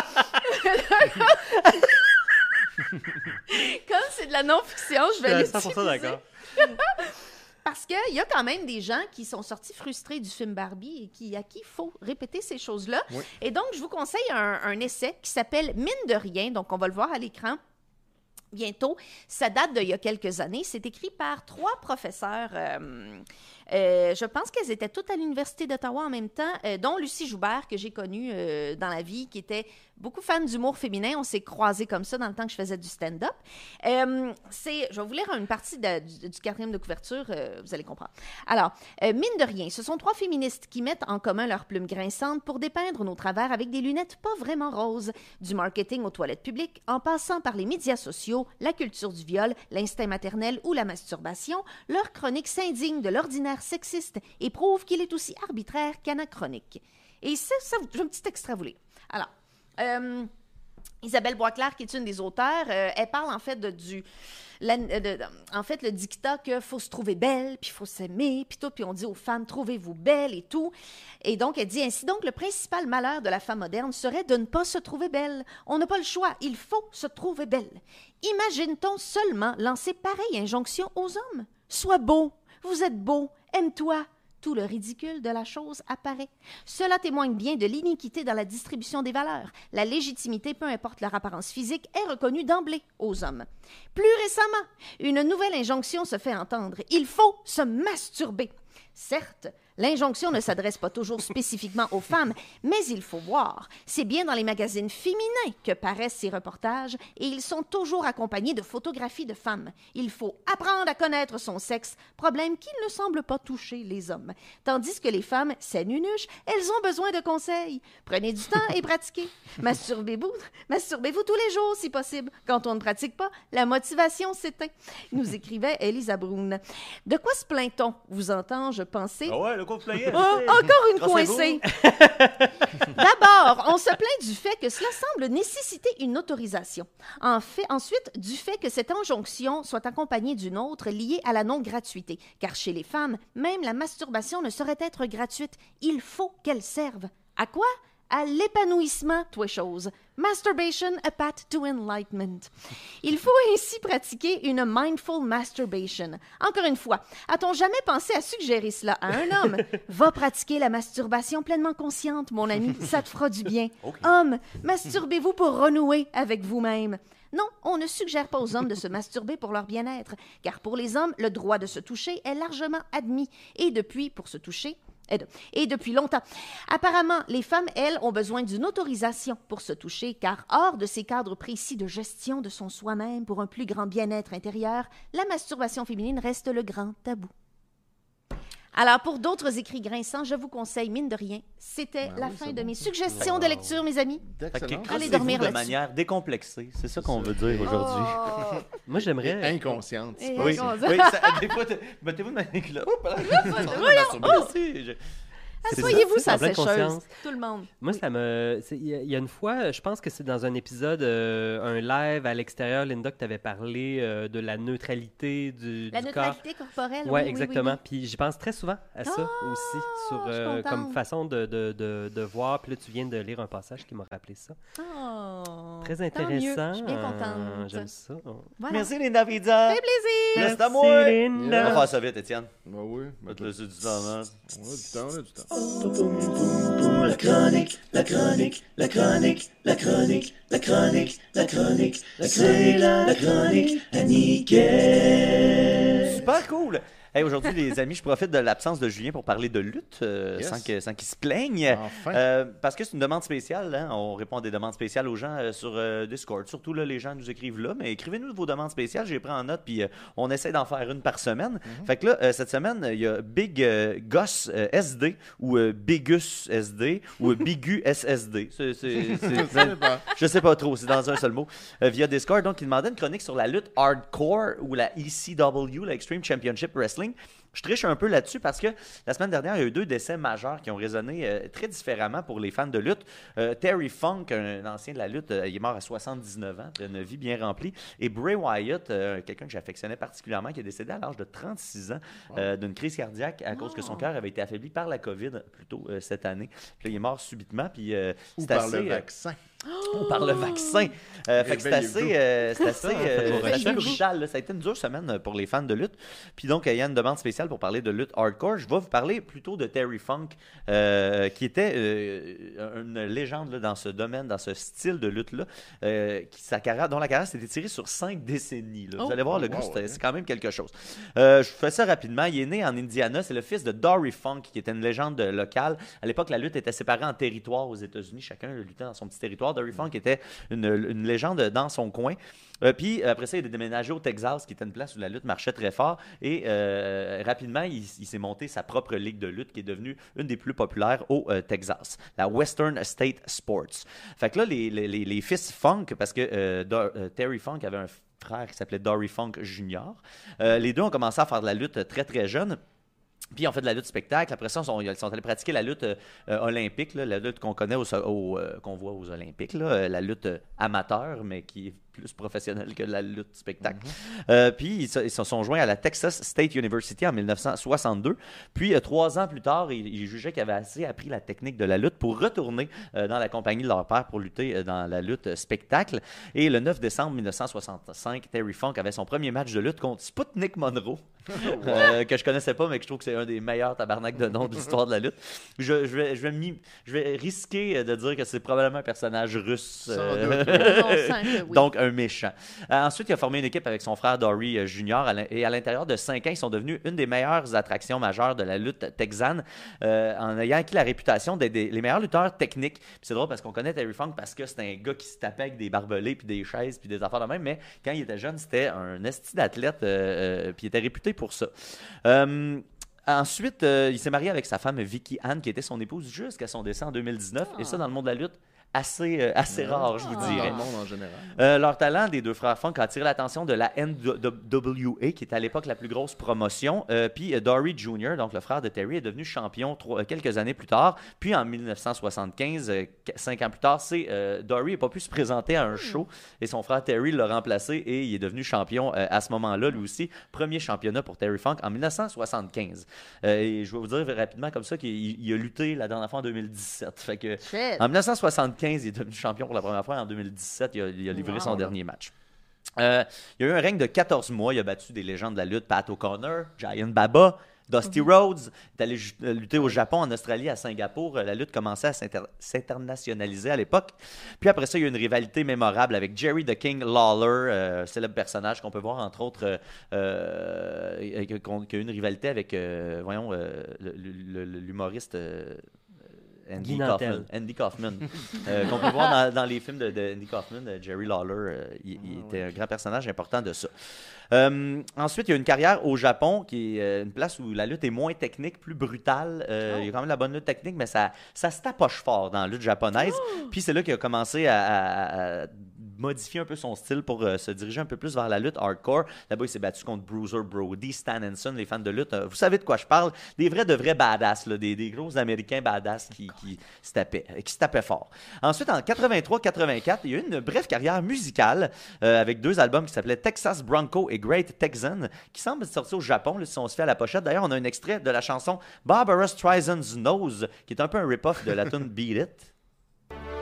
Comme c'est de la non-fiction, je vais à 100% l'utiliser. d'accord. Parce qu'il y a quand même des gens qui sont sortis frustrés du film Barbie et qui, à qui il faut répéter ces choses-là. Oui. Et donc, je vous conseille un, un essai qui s'appelle Mine de rien. Donc, on va le voir à l'écran bientôt. Ça date d'il y a quelques années. C'est écrit par trois professeurs. euh, euh, je pense qu'elles étaient toutes à l'Université d'Ottawa en même temps, euh, dont Lucie Joubert, que j'ai connue euh, dans la vie, qui était beaucoup fan d'humour féminin. On s'est croisés comme ça dans le temps que je faisais du stand-up. C'est, je vais vous lire une partie du, du quatrième de couverture, vous allez comprendre. Alors, mine de rien, ce sont trois féministes qui mettent en commun leurs plumes grinçantes pour dépeindre nos travers avec des lunettes pas vraiment roses. Du marketing aux toilettes publiques, en passant par les médias sociaux, la culture du viol, l'instinct maternel ou la masturbation, leur chronique s'indigne de l'ordinaire sexiste et prouve qu'il est aussi arbitraire qu'anachronique. Et ça, ça j'ai un petit extrait à vous lire. Alors, euh, Isabelle Boisclair, qui est une des auteurs, euh, elle parle en fait de, du. de- en fait, le dictat qu'il faut se trouver belle, puis il faut s'aimer, puis tout, puis on dit aux femmes, trouvez-vous belle et tout. Et donc, elle dit ainsi, donc, le principal malheur de la femme moderne serait de ne pas se trouver belle. On n'a pas le choix, il faut se trouver belle. Imagine-t-on seulement lancer pareille injonction aux hommes? Sois beau, vous êtes beau, aime-toi. Tout le ridicule de la chose apparaît. Cela témoigne bien de l'iniquité dans la distribution des valeurs. La légitimité, peu importe leur apparence physique, est reconnue d'emblée aux hommes. Plus récemment, une nouvelle injonction se fait entendre. Il faut se masturber. Certes, l'injonction ne s'adresse pas toujours spécifiquement aux femmes, mais il faut voir. C'est bien dans les magazines féminins que paraissent ces reportages et ils sont toujours accompagnés de photographies de femmes. Il faut apprendre à connaître son sexe, problème qui ne semble pas toucher les hommes. Tandis que les femmes, saines nunuches, elles ont besoin de conseils. Prenez du temps et pratiquez. Masturbez-vous, masturbez-vous tous les jours si possible. Quand on ne pratique pas, la motivation s'éteint. Nous écrivait Elisa Brun. De quoi se plaint-on Vous entends-je penser? Ah ouais, Oh, encore une coincée. D'abord, on se plaint du fait que cela semble nécessiter une autorisation. En fait, ensuite, du fait que cette injonction soit accompagnée d'une autre liée à la non-gratuité. Car chez les femmes, même la masturbation ne saurait être gratuite. Il faut qu'elle serve. À quoi? À l'épanouissement, toi chose. Masturbation, a path to enlightenment. Il faut ainsi pratiquer une mindful masturbation. Encore une fois, a-t-on jamais pensé à suggérer cela à un homme? Va pratiquer la masturbation pleinement consciente, mon ami. Ça te fera du bien. Homme, masturbez-vous pour renouer avec vous-même. Non, on ne suggère pas aux hommes de se masturber pour leur bien-être, car pour les hommes, le droit de se toucher est largement admis. Et depuis, pour se toucher, et de- et depuis longtemps. Apparemment, les femmes, elles, ont besoin d'une autorisation pour se toucher, car hors de ces cadres précis de gestion de son soi-même pour un plus grand bien-être intérieur, la masturbation féminine reste le grand tabou. Alors, pour d'autres écrits grinçants, je vous conseille, mine de rien, c'était Ben la oui, fin de bon. mes suggestions de lecture, mes amis. Allez dormir de manière décomplexée. C'est ça qu'on veut dire aujourd'hui. Oh. Moi, j'aimerais. Inconsciente. Oui, oui ça? des fois, mettez-vous de manière là. Asseyez-vous, ça, sa sécheuse. conscience. Tout le monde. Moi, ça me. Il y, a- il y a une fois, je pense que c'est dans un épisode, euh, un live à l'extérieur, Linda, que tu avais parlé euh, de la neutralité du, La du corps. neutralité corporelle. Ouais, oui, oui, exactement. oui, Puis j'y pense très souvent à ça Ah, aussi, sur, euh, comme façon de, de, de, de voir. Puis là, tu viens de lire un passage qui m'a rappelé ça. Oh, Très tant mieux. intéressant. Je suis bien Euh, contente. J'aime ça. Voilà. Merci, Linda Pizza. fait plaisir. Merci à moi. Linda. On va faire ça vite, Étienne. Ben oui. On va te laisser du temps, hein. On a du temps, on a du temps. La chronique, la chronique, la chronique, la chronique, la chronique, la chronique, c'est la chronique à. Super cool. Hey, Aujourd'hui, les amis, je profite de l'absence de Julien pour parler de lutte, euh, Yes. sans qu'il se plaigne. Enfin. Euh, parce que c'est une demande spéciale. hein. On répond à des demandes spéciales aux gens euh, sur Discord. Surtout, là, les gens nous écrivent là. Mais écrivez-nous vos demandes spéciales. J'ai pris en note. Puis on essaie d'en faire une par semaine. Mhm. Fait que là, cette semaine, il y a Big Goss SD ou Bigus SD ou Bigu SSD. Dépend. je sais pas trop, c'est dans un seul mot. Via Discord, donc, il demandait une chronique sur la lutte hardcore ou la ECW, la Extreme Championship Wrestling. wrestling Je triche un peu là-dessus parce que la semaine dernière, il y a eu deux décès majeurs qui ont résonné euh, très différemment pour les fans de lutte. Euh, Terry Funk, un ancien de la lutte, euh, il est mort à 79 ans, une vie bien remplie. Et Bray Wyatt, quelqu'un que j'affectionnais particulièrement, qui est décédé à l'âge de 36 ans d'une crise cardiaque à cause que son cœur avait été affaibli par la COVID plus tôt cette année. Puis là, il est mort subitement. Puis Ou par assez, le vaccin. ou par le vaccin. Euh, fait que c'est assez, euh, c'est assez, euh, assez brutal. Ça a été une dure semaine pour les fans de lutte. Puis donc, il y a une demande spéciale pour parler de lutte hardcore. Je vais vous parler plutôt de Terry Funk, euh, qui était euh, une légende là, dans ce domaine, dans ce style de lutte-là, euh, qui, sa carrière, dont la carrière s'est étirée sur cinq décennies. là. Vous Oh. allez voir, le Oh, gars, wow, ouais. c'est quand même quelque chose. Je vous fais ça rapidement. Il est né en Indiana. C'est le fils de Dory Funk, qui était une légende locale. À l'époque, la lutte était séparée en territoires aux États-Unis. Chacun luttait dans son petit territoire. Dory Funk était une, une légende dans son coin. Puis après ça, il a déménagé au Texas, qui était une place où la lutte marchait très fort. Et rapidement, il, s'est monté sa propre ligue de lutte qui est devenue une des plus populaires au euh, Texas, la Western State Sports. Fait que là, les, fils Funk, parce que euh, euh, Terry Funk avait un frère qui s'appelait Dory Funk Jr., les deux ont commencé à faire de la lutte très très jeune. Puis ont fait de la lutte spectacle. Après ça, ils sont, allés pratiquer la lutte olympique, la lutte qu'on connaît, au, qu'on voit aux Olympiques, la lutte amateur, mais qui plus professionnelle que la lutte spectacle. Euh, puis ils, se- ils se sont joints à la Texas State University en 1962. Puis euh, trois ans plus tard, ils, ils jugeaient qu'ils avaient assez appris la technique de la lutte pour retourner euh, dans la compagnie de leur père pour lutter euh, dans la lutte spectacle. Et le 9 décembre 1965, Terry Funk avait son premier match de lutte contre Sputnik Monroe, euh, que je connaissais pas, mais que je trouve que c'est un des meilleurs tabarnak de nom de l'histoire de la lutte. Je, je vais, je, vais m'y- je vais risquer de dire que c'est probablement un personnage russe. Sans euh, donc un méchant. Euh, ensuite, il a formé une équipe avec son frère Dory euh, l'in- et à l'intérieur de cinq ans, ils sont devenus une des meilleures attractions majeures de la lutte texane, euh, en ayant acquis la réputation d'être des- les meilleurs lutteurs techniques. C'est drôle parce qu'on connaît Terry Funk parce que c'est un gars qui se tapait avec des barbelés puis des chaises puis des affaires de même, mais quand il était jeune, c'était un esti d'athlète euh, euh, puis il était réputé pour ça. Euh, Ensuite, il s'est marié avec sa femme Vicky Anne, qui était son épouse jusqu'à son décès en 2019. Et ça, dans le monde de la lutte, assez, euh, assez rare, je vous Ah. Dans dirais. le monde en général. Euh, leur talent des deux frères Funk a attiré l'attention de la NWA, qui était à l'époque la plus grosse promotion. Euh, puis Dory Jr., donc le frère de Terry, est devenu champion trois- quelques années plus tard. Puis en 1975, euh, qu- cinq ans plus tard, c'est euh, Dory n'a pas pu se présenter à un show et son frère Terry l'a remplacé et il est devenu champion euh, à ce moment-là, lui aussi. Premier championnat pour Terry Funk en 1975. Euh, et je vais vous dire rapidement comme ça qu'il il a lutté la dernière fois en 2017. Fait que Shit. en 1975, il est devenu champion pour la première fois. En 2017, il a, il a livré son dernier match. Euh, il y a eu un règne de 14 mois. Il a battu des légendes de la lutte, Pat O'Connor, Giant Baba, Dusty Rhodes. Il est allé euh, lutter au Japon, en Australie, à Singapour. Euh, La lutte commençait à s'inter- s'internationaliser à l'époque. Puis après ça, il y a eu une rivalité mémorable avec Jerry the King Lawler, euh, célèbre personnage qu'on peut voir entre autres, euh, qui a eu une rivalité avec, voyons, l'humoriste. Andy Kaufman. Andy Kaufman. Euh, qu'on peut voir dans, dans les films de, de Andy Kaufman, Jerry Lawler, euh, il, il était un grand personnage important de ça. Euh, ensuite, il y a une carrière au Japon qui est euh, une place où la lutte est moins technique, plus brutale. Euh, Il y a quand même la bonne lutte technique, mais ça, ça se tapoche fort dans la lutte japonaise. Puis c'est là qu'il a commencé à, à- à modifier un peu son style pour euh, se diriger un peu plus vers la lutte hardcore. Là-bas, il s'est battu contre Bruiser Brody, Stan Henson, les fans de lutte. Vous savez de quoi je parle. Des vrais, de vrais badass, là, des, des gros Américains badass qui, qui, se tapaient, qui se tapaient fort. Ensuite, en 83-84, il y a eu une brève carrière musicale avec deux albums qui s'appelaient Texas Bronco et Great Texan, qui semblent être sortis au Japon, là, si on se fait à la pochette. D'ailleurs, on a un extrait de la chanson Barbara Streisand's Nose, qui est un peu un rip-off de la tune Beat It.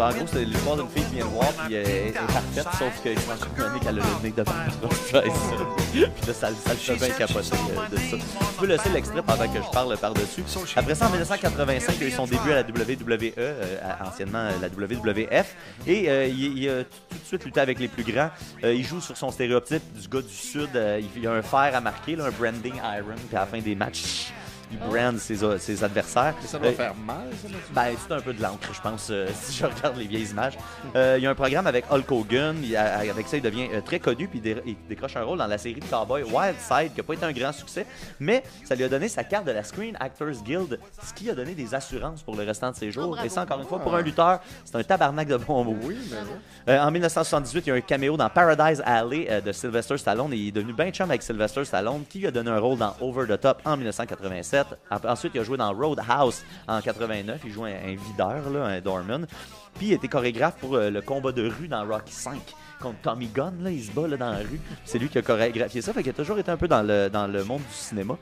En gros, c'est l'histoire d'une fille qui vient le voir, puis euh, elle est parfaite, sauf qu'il se rend compte qu'elle a le nez de Barbara. Puis là, ça, le fait bien euh, de ça. Tu peux laisser l'extrait pendant que je parle par-dessus. Après ça, en 1985, il a eu son début à la WWE, euh, anciennement euh, la WWF, et euh, il, a tout de suite lutté avec les plus grands. Euh, il joue sur son stéréotype du gars du Sud. euh, il, a un fer à marquer, là, un branding iron, puis à la fin des matchs, il brand ses, ses adversaires. Mais ça doit Euh, faire mal, ça, là ben, c'est un peu de l'encre, je pense, euh, si je regarde les vieilles images. Euh, il y a un programme avec Hulk Hogan. il a- avec ça, il devient euh, très connu. Puis il, dé- il décroche un rôle dans la série de Cowboy Wild Side, qui n'a pas été un grand succès. Mais ça lui a donné sa carte de la Screen Actors Guild, ce qui a donné des assurances pour le restant de ses jours. bravo. Et ça, encore une fois, pour un lutteur, c'est un tabarnak de bon mot. Oui, mais oui. Euh, en 1978, il y a un caméo dans Paradise Alley euh, de Sylvester Stallone et il est devenu bien chum avec Sylvester Stallone qui lui a donné un rôle dans Over the Top en 1987. Ensuite, il a joué dans Roadhouse en 89. Il joue un, videur, là, un doorman. Puis il était chorégraphe pour euh, le combat de rue dans Rocky 5 contre Tommy Gunn. Là, il se bat dans la rue. C'est lui qui a chorégraphié ça. Fait qu'il a toujours été un peu dans le monde du cinéma.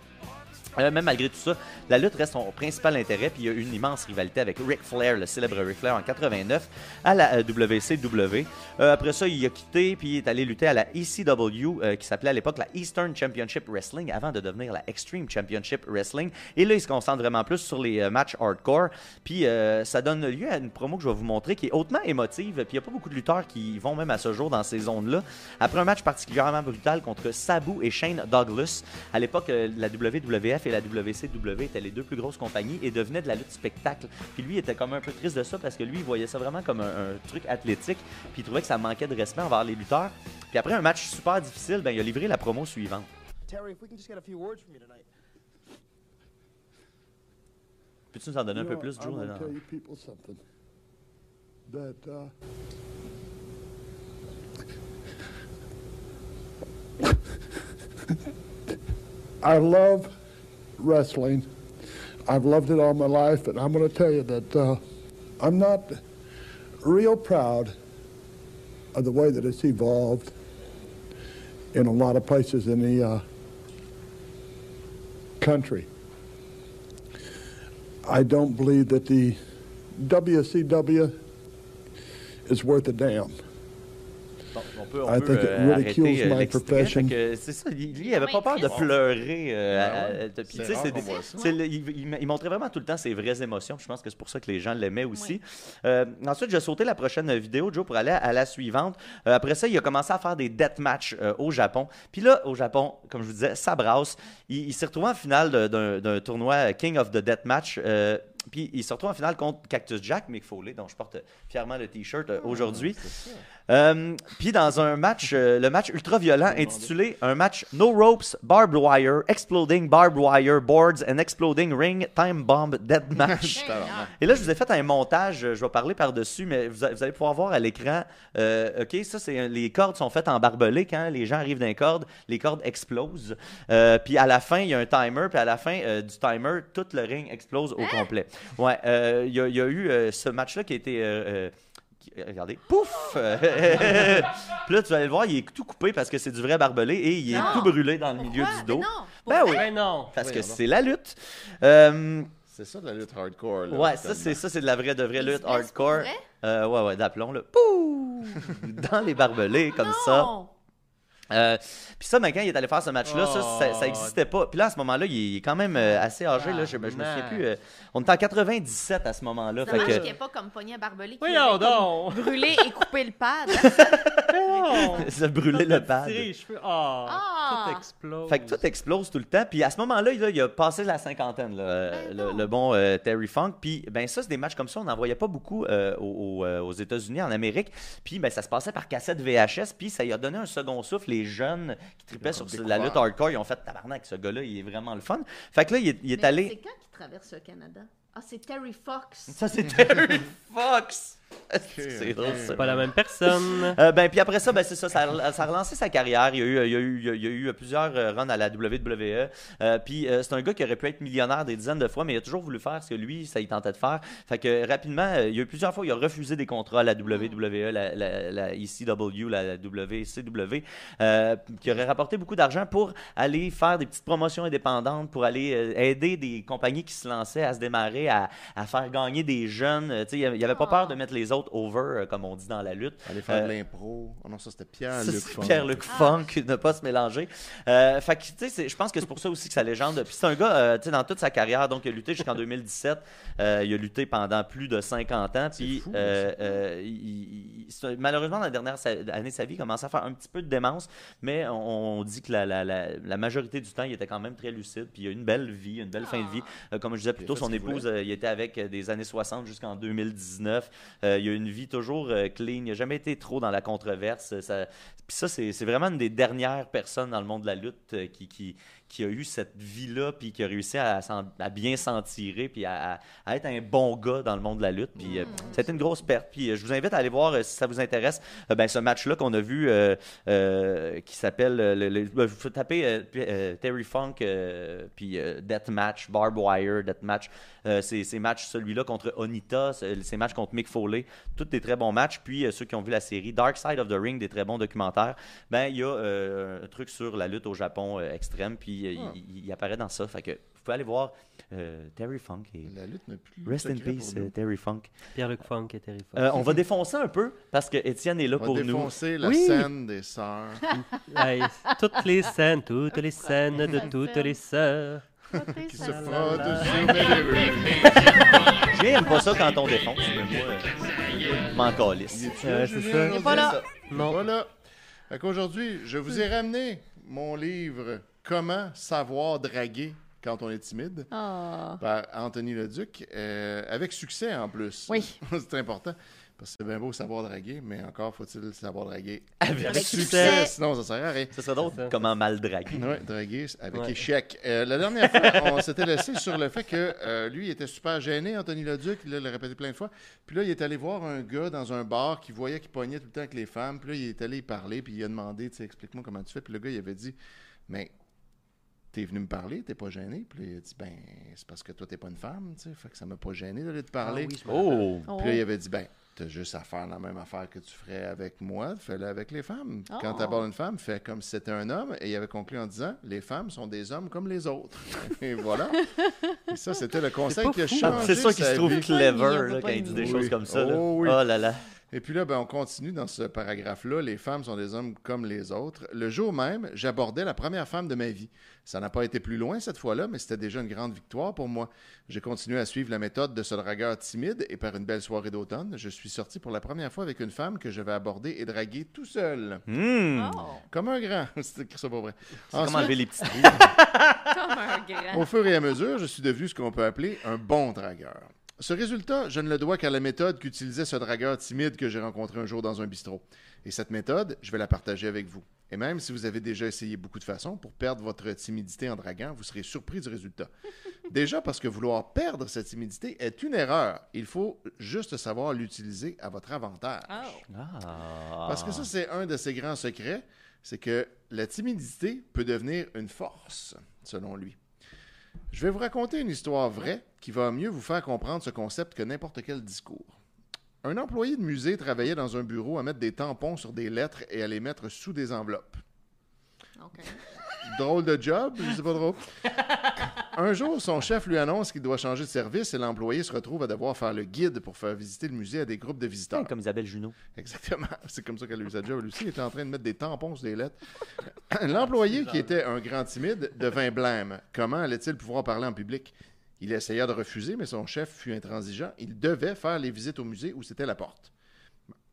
Euh, même malgré tout ça, la lutte reste son principal intérêt, puis il y a une immense rivalité avec Ric Flair, le célèbre Ric Flair en 89, à la euh, WCW. Euh, après ça, il a quitté, puis il est allé lutter à la ECW, euh, qui s'appelait à l'époque la Eastern Championship Wrestling, avant de devenir la Extreme Championship Wrestling. Et là, il se concentre vraiment plus sur les euh, matchs hardcore, puis euh, ça donne lieu à une promo que je vais vous montrer, qui est hautement émotive, puis il n'y a pas beaucoup de lutteurs qui vont même à ce jour dans ces zones-là. Après un match particulièrement brutal contre Sabu et Shane Douglas, à l'époque, euh, la WWF et la WCW étaient les deux plus grosses compagnies et devenaient de la lutte spectacle. Puis lui il était comme un peu triste de ça parce que lui il voyait ça vraiment comme un, un truc athlétique puis il trouvait que ça manquait de respect envers les lutteurs. Puis après un match super difficile, ben il a livré la promo suivante. Terry, if we can just get a few words from you tonight. Peux-tu nous en donner un peu know, plus, Joe? gonna dans- tell you people something. That uh, I love wrestling. I've loved it all my life, and I'm going to tell you that uh, I'm not real proud of the way that it's evolved in a lot of places in the uh, country. I don't believe that the WCW is worth a damn. Bon, on peut, on I peut think it euh, arrêter euh, C'est ça, lui, il avait pas peur de pleurer. euh, à- ouais. des- le- il, il- il montrait vraiment tout le temps ses vraies émotions. Je pense que c'est pour ça que les gens l'aimaient aussi. Euh, ensuite, j'ai sauté la prochaine vidéo, Joe, pour aller à la suivante. Euh, après ça, il a commencé à faire des deathmatch euh, au Japon. Puis là, au Japon, comme je vous disais, ça brasse. Il, il s'est retrouvé en finale d'un tournoi King of the Deathmatch. euh, puis il se retrouve en finale contre Cactus Jack, Mick Foley, dont je porte fièrement le t-shirt euh, aujourd'hui. Euh, puis dans un match, euh, le match ultra violent intitulé un match No Ropes, Barbed Wire, Exploding Barbed Wire, Boards and Exploding Ring, Time Bomb Dead Match. Et là, je vous ai fait un montage, euh, je vais parler par-dessus, mais vous, a- vous allez pouvoir voir à l'écran. euh, OK, ça, c'est un- les cordes sont faites en barbelé. Quand les gens arrivent d'un corde, les cordes explosent. Euh, puis à la fin, il y a un timer, puis à la fin euh, du timer, tout le ring explose au complet. Ouais, euh, il y, a- il y a eu euh, ce match-là qui a été. euh, euh, qui- euh, regardez, pouf! puis là, tu vas aller le voir, il est tout coupé parce que c'est du vrai barbelé et il est Non. tout brûlé dans le milieu Pourquoi? du dos. Mais non, Ben oui, Ben non. parce que c'est la lutte. Euh, C'est ça de la lutte hardcore. Là, Ouais, ça c'est ça c'est de la vraie de vraie lutte hardcore. vrai? Euh, ouais ouais, d'aplomb là. Pouh! Dans les barbelés comme ça. Non. Euh, puis ça, ben, quand il est allé faire ce match-là, ça, ça, ça existait pas. Puis là, à ce moment-là, il est quand même euh, assez âgé. Là, je, je me souviens plus. euh, on était en 97 à ce moment-là. C'est Fait dommage que, qu'il n'y ait pas comme pogné à barbelé qui comme donc. brûlé et coupé le pad. ça a brûlé le pad. Cheveux. Ah, Ah. tout explose. Fait que tout explose tout le temps. Puis à ce moment-là, il, il a passé la cinquantaine, là, euh, Ben le, non. le bon euh, Terry Funk. Puis ben ça, c'est des matchs comme ça, on n'en voyait pas beaucoup aux, aux, aux États-Unis, en Amérique. Puis ben, ça se passait par cassette VHS. Puis ça lui a donné un second souffle. Les jeunes qui tripaient sur la lutte hardcore, ils ont fait tabarnak, ce gars-là, il est vraiment le fun. Fait que là, il est, il est Mais allé. C'est quand qu'il traverse le Canada? Ah, c'est Terry Fox. Ça, c'est Terry Fox. c'est drôle, ça. Pas la même personne. Euh, ben, puis après ça, ben, c'est ça, ça a, ça a relancé sa carrière. Il y a eu, il y a eu, il y a- eu plusieurs euh, runs à la WWE. Euh, puis euh, c'est un gars qui aurait pu être millionnaire des dizaines de fois, mais il a toujours voulu faire ce que lui, ça il tentait de faire. Fait que rapidement, euh, il y a eu plusieurs fois, il a refusé des contrats à la WWE, la, la, la ECW, la WCW, euh, qui aurait rapporté beaucoup d'argent pour aller faire des petites promotions indépendantes, pour aller euh, aider des compagnies qui se lançaient à se démarrer, à, à faire gagner des jeunes. Euh, tu sais, il n'y avait pas peur de mettre les autres over, euh, comme on dit dans la lutte. Aller faire de Euh, l'impro. Oh non, ça c'était Pierre. ça, Luc c'est Funk. Pierre-Luc Funk, ne pas se mélanger. Euh, fait que, tu sais, je pense que c'est pour ça aussi que sa légende. Puis c'est un gars, euh, tu sais, dans toute sa carrière, donc il a lutté jusqu'en 2017. Euh, il a lutté pendant plus de 50 ans. Puis fou, euh, euh, il- il- c'est un- malheureusement, dans la dernière année de sa vie, il commençait à faire un petit peu de démence. Mais on, on dit que la, la- la- la majorité du temps, il était quand même très lucide. Puis il a une belle vie, une belle fin de vie. Euh, comme je disais plus tôt, son épouse, euh, il était avec des années 60 jusqu'en 2019. Euh, il a une vie toujours euh, clean. Il n'a jamais été trop dans la controverse. Puis ça, c'est vraiment une des dernières personnes dans le monde de la lutte euh, qui, qui a eu cette vie-là, puis qui a réussi à, bien s'en tirer, puis à, être un bon gars dans le monde de la lutte. Puis euh, ça a été une grosse perte. Puis euh, je vous invite à aller voir, euh, si ça vous intéresse, euh, ben, ce match-là qu'on a vu, euh, euh, qui s'appelle, euh, le, le- vous euh, euh, Terry Funk, euh, puis euh, Deathmatch, Barbed Wire, Deathmatch. Euh, ces, ces matchs, celui-là contre Onita, ce- ces matchs contre Mick Foley, tous des très bons matchs. Puis euh, ceux qui ont vu la série Dark Side of the Ring, des très bons documentaires. Ben il y a euh, un truc sur la lutte au Japon euh, extrême, puis euh, il- il, il apparaît dans ça. Fait que vous pouvez aller voir euh, Terry Funk et La lutte n'a plus. Rest in peace euh, Terry Funk. Pierre-Luc Funk et Terry Funk. Euh, on va défoncer un peu parce que Étienne est là On va pour nous. défoncer la Oui. scène des sœurs. Hey, toutes les scènes, toutes les scènes de toutes les sœurs. qui se sur. J'aime pas ça quand on défonce, mais moi, euh, je m'en calisse. Ouais, c'est ça. Il est pas là. Non. Voilà. Fait qu'aujourd'hui, je vous ai ramené mon livre Comment savoir draguer quand on est timide? Ah. par Anthony Leduc, euh, avec succès en plus. Oui. c'est important. Parce que c'est bien beau savoir draguer, mais encore faut-il savoir draguer Avec Avec succès, succès. sinon ça sert à rien. Ça serait drôle. Comment mal draguer. Oui, draguer avec Ouais. échec. Euh, la dernière fois, on s'était laissé sur le fait que euh, lui, il était super gêné, Anthony Leduc, il l'a répété plein de fois. Puis là, il est allé voir un gars dans un bar qui voyait qu'il pognait tout le temps avec les femmes. Puis là, il est allé y parler, puis il a demandé, tu sais, explique-moi comment tu fais. Puis le gars, il avait dit, mais t'es venu me parler, t'es pas gêné. Puis là, il a dit, ben, c'est parce que toi, t'es pas une femme, tu sais, fait que ça m'a pas gêné d'aller te parler. Ah oui. Oh! Oh. Puis là, il avait dit, ben, t'as juste à faire la même affaire que tu ferais avec moi, fais-le avec les femmes. Quand Oh. tu abordes une femme, fais comme si c'était un homme. Et il avait conclu en disant, les femmes sont des hommes comme les autres. et voilà. Et ça, c'était le conseil qui a fou. changé C'est qu'il sa se trouve clever là, quand il dit des choses comme ça. là. Oh oui. Oh là là. Et puis là, ben, on continue dans ce paragraphe-là. Les femmes sont des hommes comme les autres. Le jour même, j'abordais la première femme de ma vie. Ça n'a pas été plus loin cette fois-là, mais c'était déjà une grande victoire pour moi. J'ai continué à suivre la méthode de ce dragueur timide et par une belle soirée d'automne, je suis sorti pour la première fois avec une femme que je vais aborder et draguer tout seul. Hmm. Oh. Comme un grand. C'est pas vrai. Enlever les petits? Comme un grand. au fur et à mesure, je suis devenu ce qu'on peut appeler un bon dragueur. Ce résultat, je ne le dois qu'à la méthode qu'utilisait ce dragueur timide que j'ai rencontré un jour dans un bistrot. Et cette méthode, je vais la partager avec vous. Et même si vous avez déjà essayé beaucoup de façons pour perdre votre timidité en draguant, vous serez surpris du résultat. Déjà parce que vouloir perdre cette timidité est une erreur. Il faut juste savoir l'utiliser à votre avantage. Oh. Ah. Parce que ça, c'est un de ses grands secrets, c'est que la timidité peut devenir une force, selon lui. Je vais vous raconter une histoire vraie qui va mieux vous faire comprendre ce concept que n'importe quel discours. Un employé de musée travaillait dans un bureau à mettre des tampons sur des lettres et à les mettre sous des enveloppes. OK. Drôle de job, je sais pas trop. Un jour, son chef lui annonce qu'il doit changer de service et l'employé se retrouve à devoir faire le guide pour faire visiter le musée à des groupes de visiteurs. Comme Isabelle Junot. Exactement. C'est comme ça qu'elle a eu sa job. Elle aussi était en train de mettre des tampons sur des lettres. L'employé, qui était un grand timide, devint blême. Comment allait-il pouvoir parler en public? Il essaya de refuser, mais son chef fut intransigeant. Il devait faire les visites au musée où c'était la porte.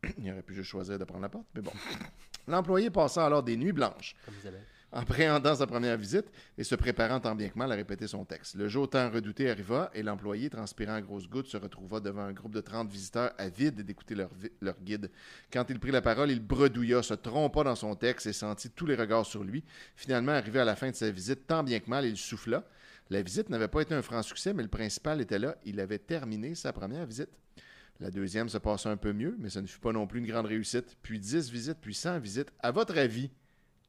Il aurait pu juste choisir de prendre la porte, mais bon. L'employé passa alors des nuits blanches Comme Isabelle. En préhendant sa première visite et se préparant tant bien que mal à répéter son texte. Le jour tant redouté arriva et l'employé, transpirant à grosses gouttes, se retrouva devant un groupe de 30 visiteurs avides d'écouter leur guide. Quand il prit la parole, il bredouilla, se trompa dans son texte et sentit tous les regards sur lui. Finalement, arrivé à la fin de sa visite, tant bien que mal, il souffla. La visite n'avait pas été un franc succès, mais le principal était là. Il avait terminé sa première visite. La deuxième se passa un peu mieux, mais ce ne fut pas non plus une grande réussite. Puis 10 visites, puis 100 visites. À votre avis,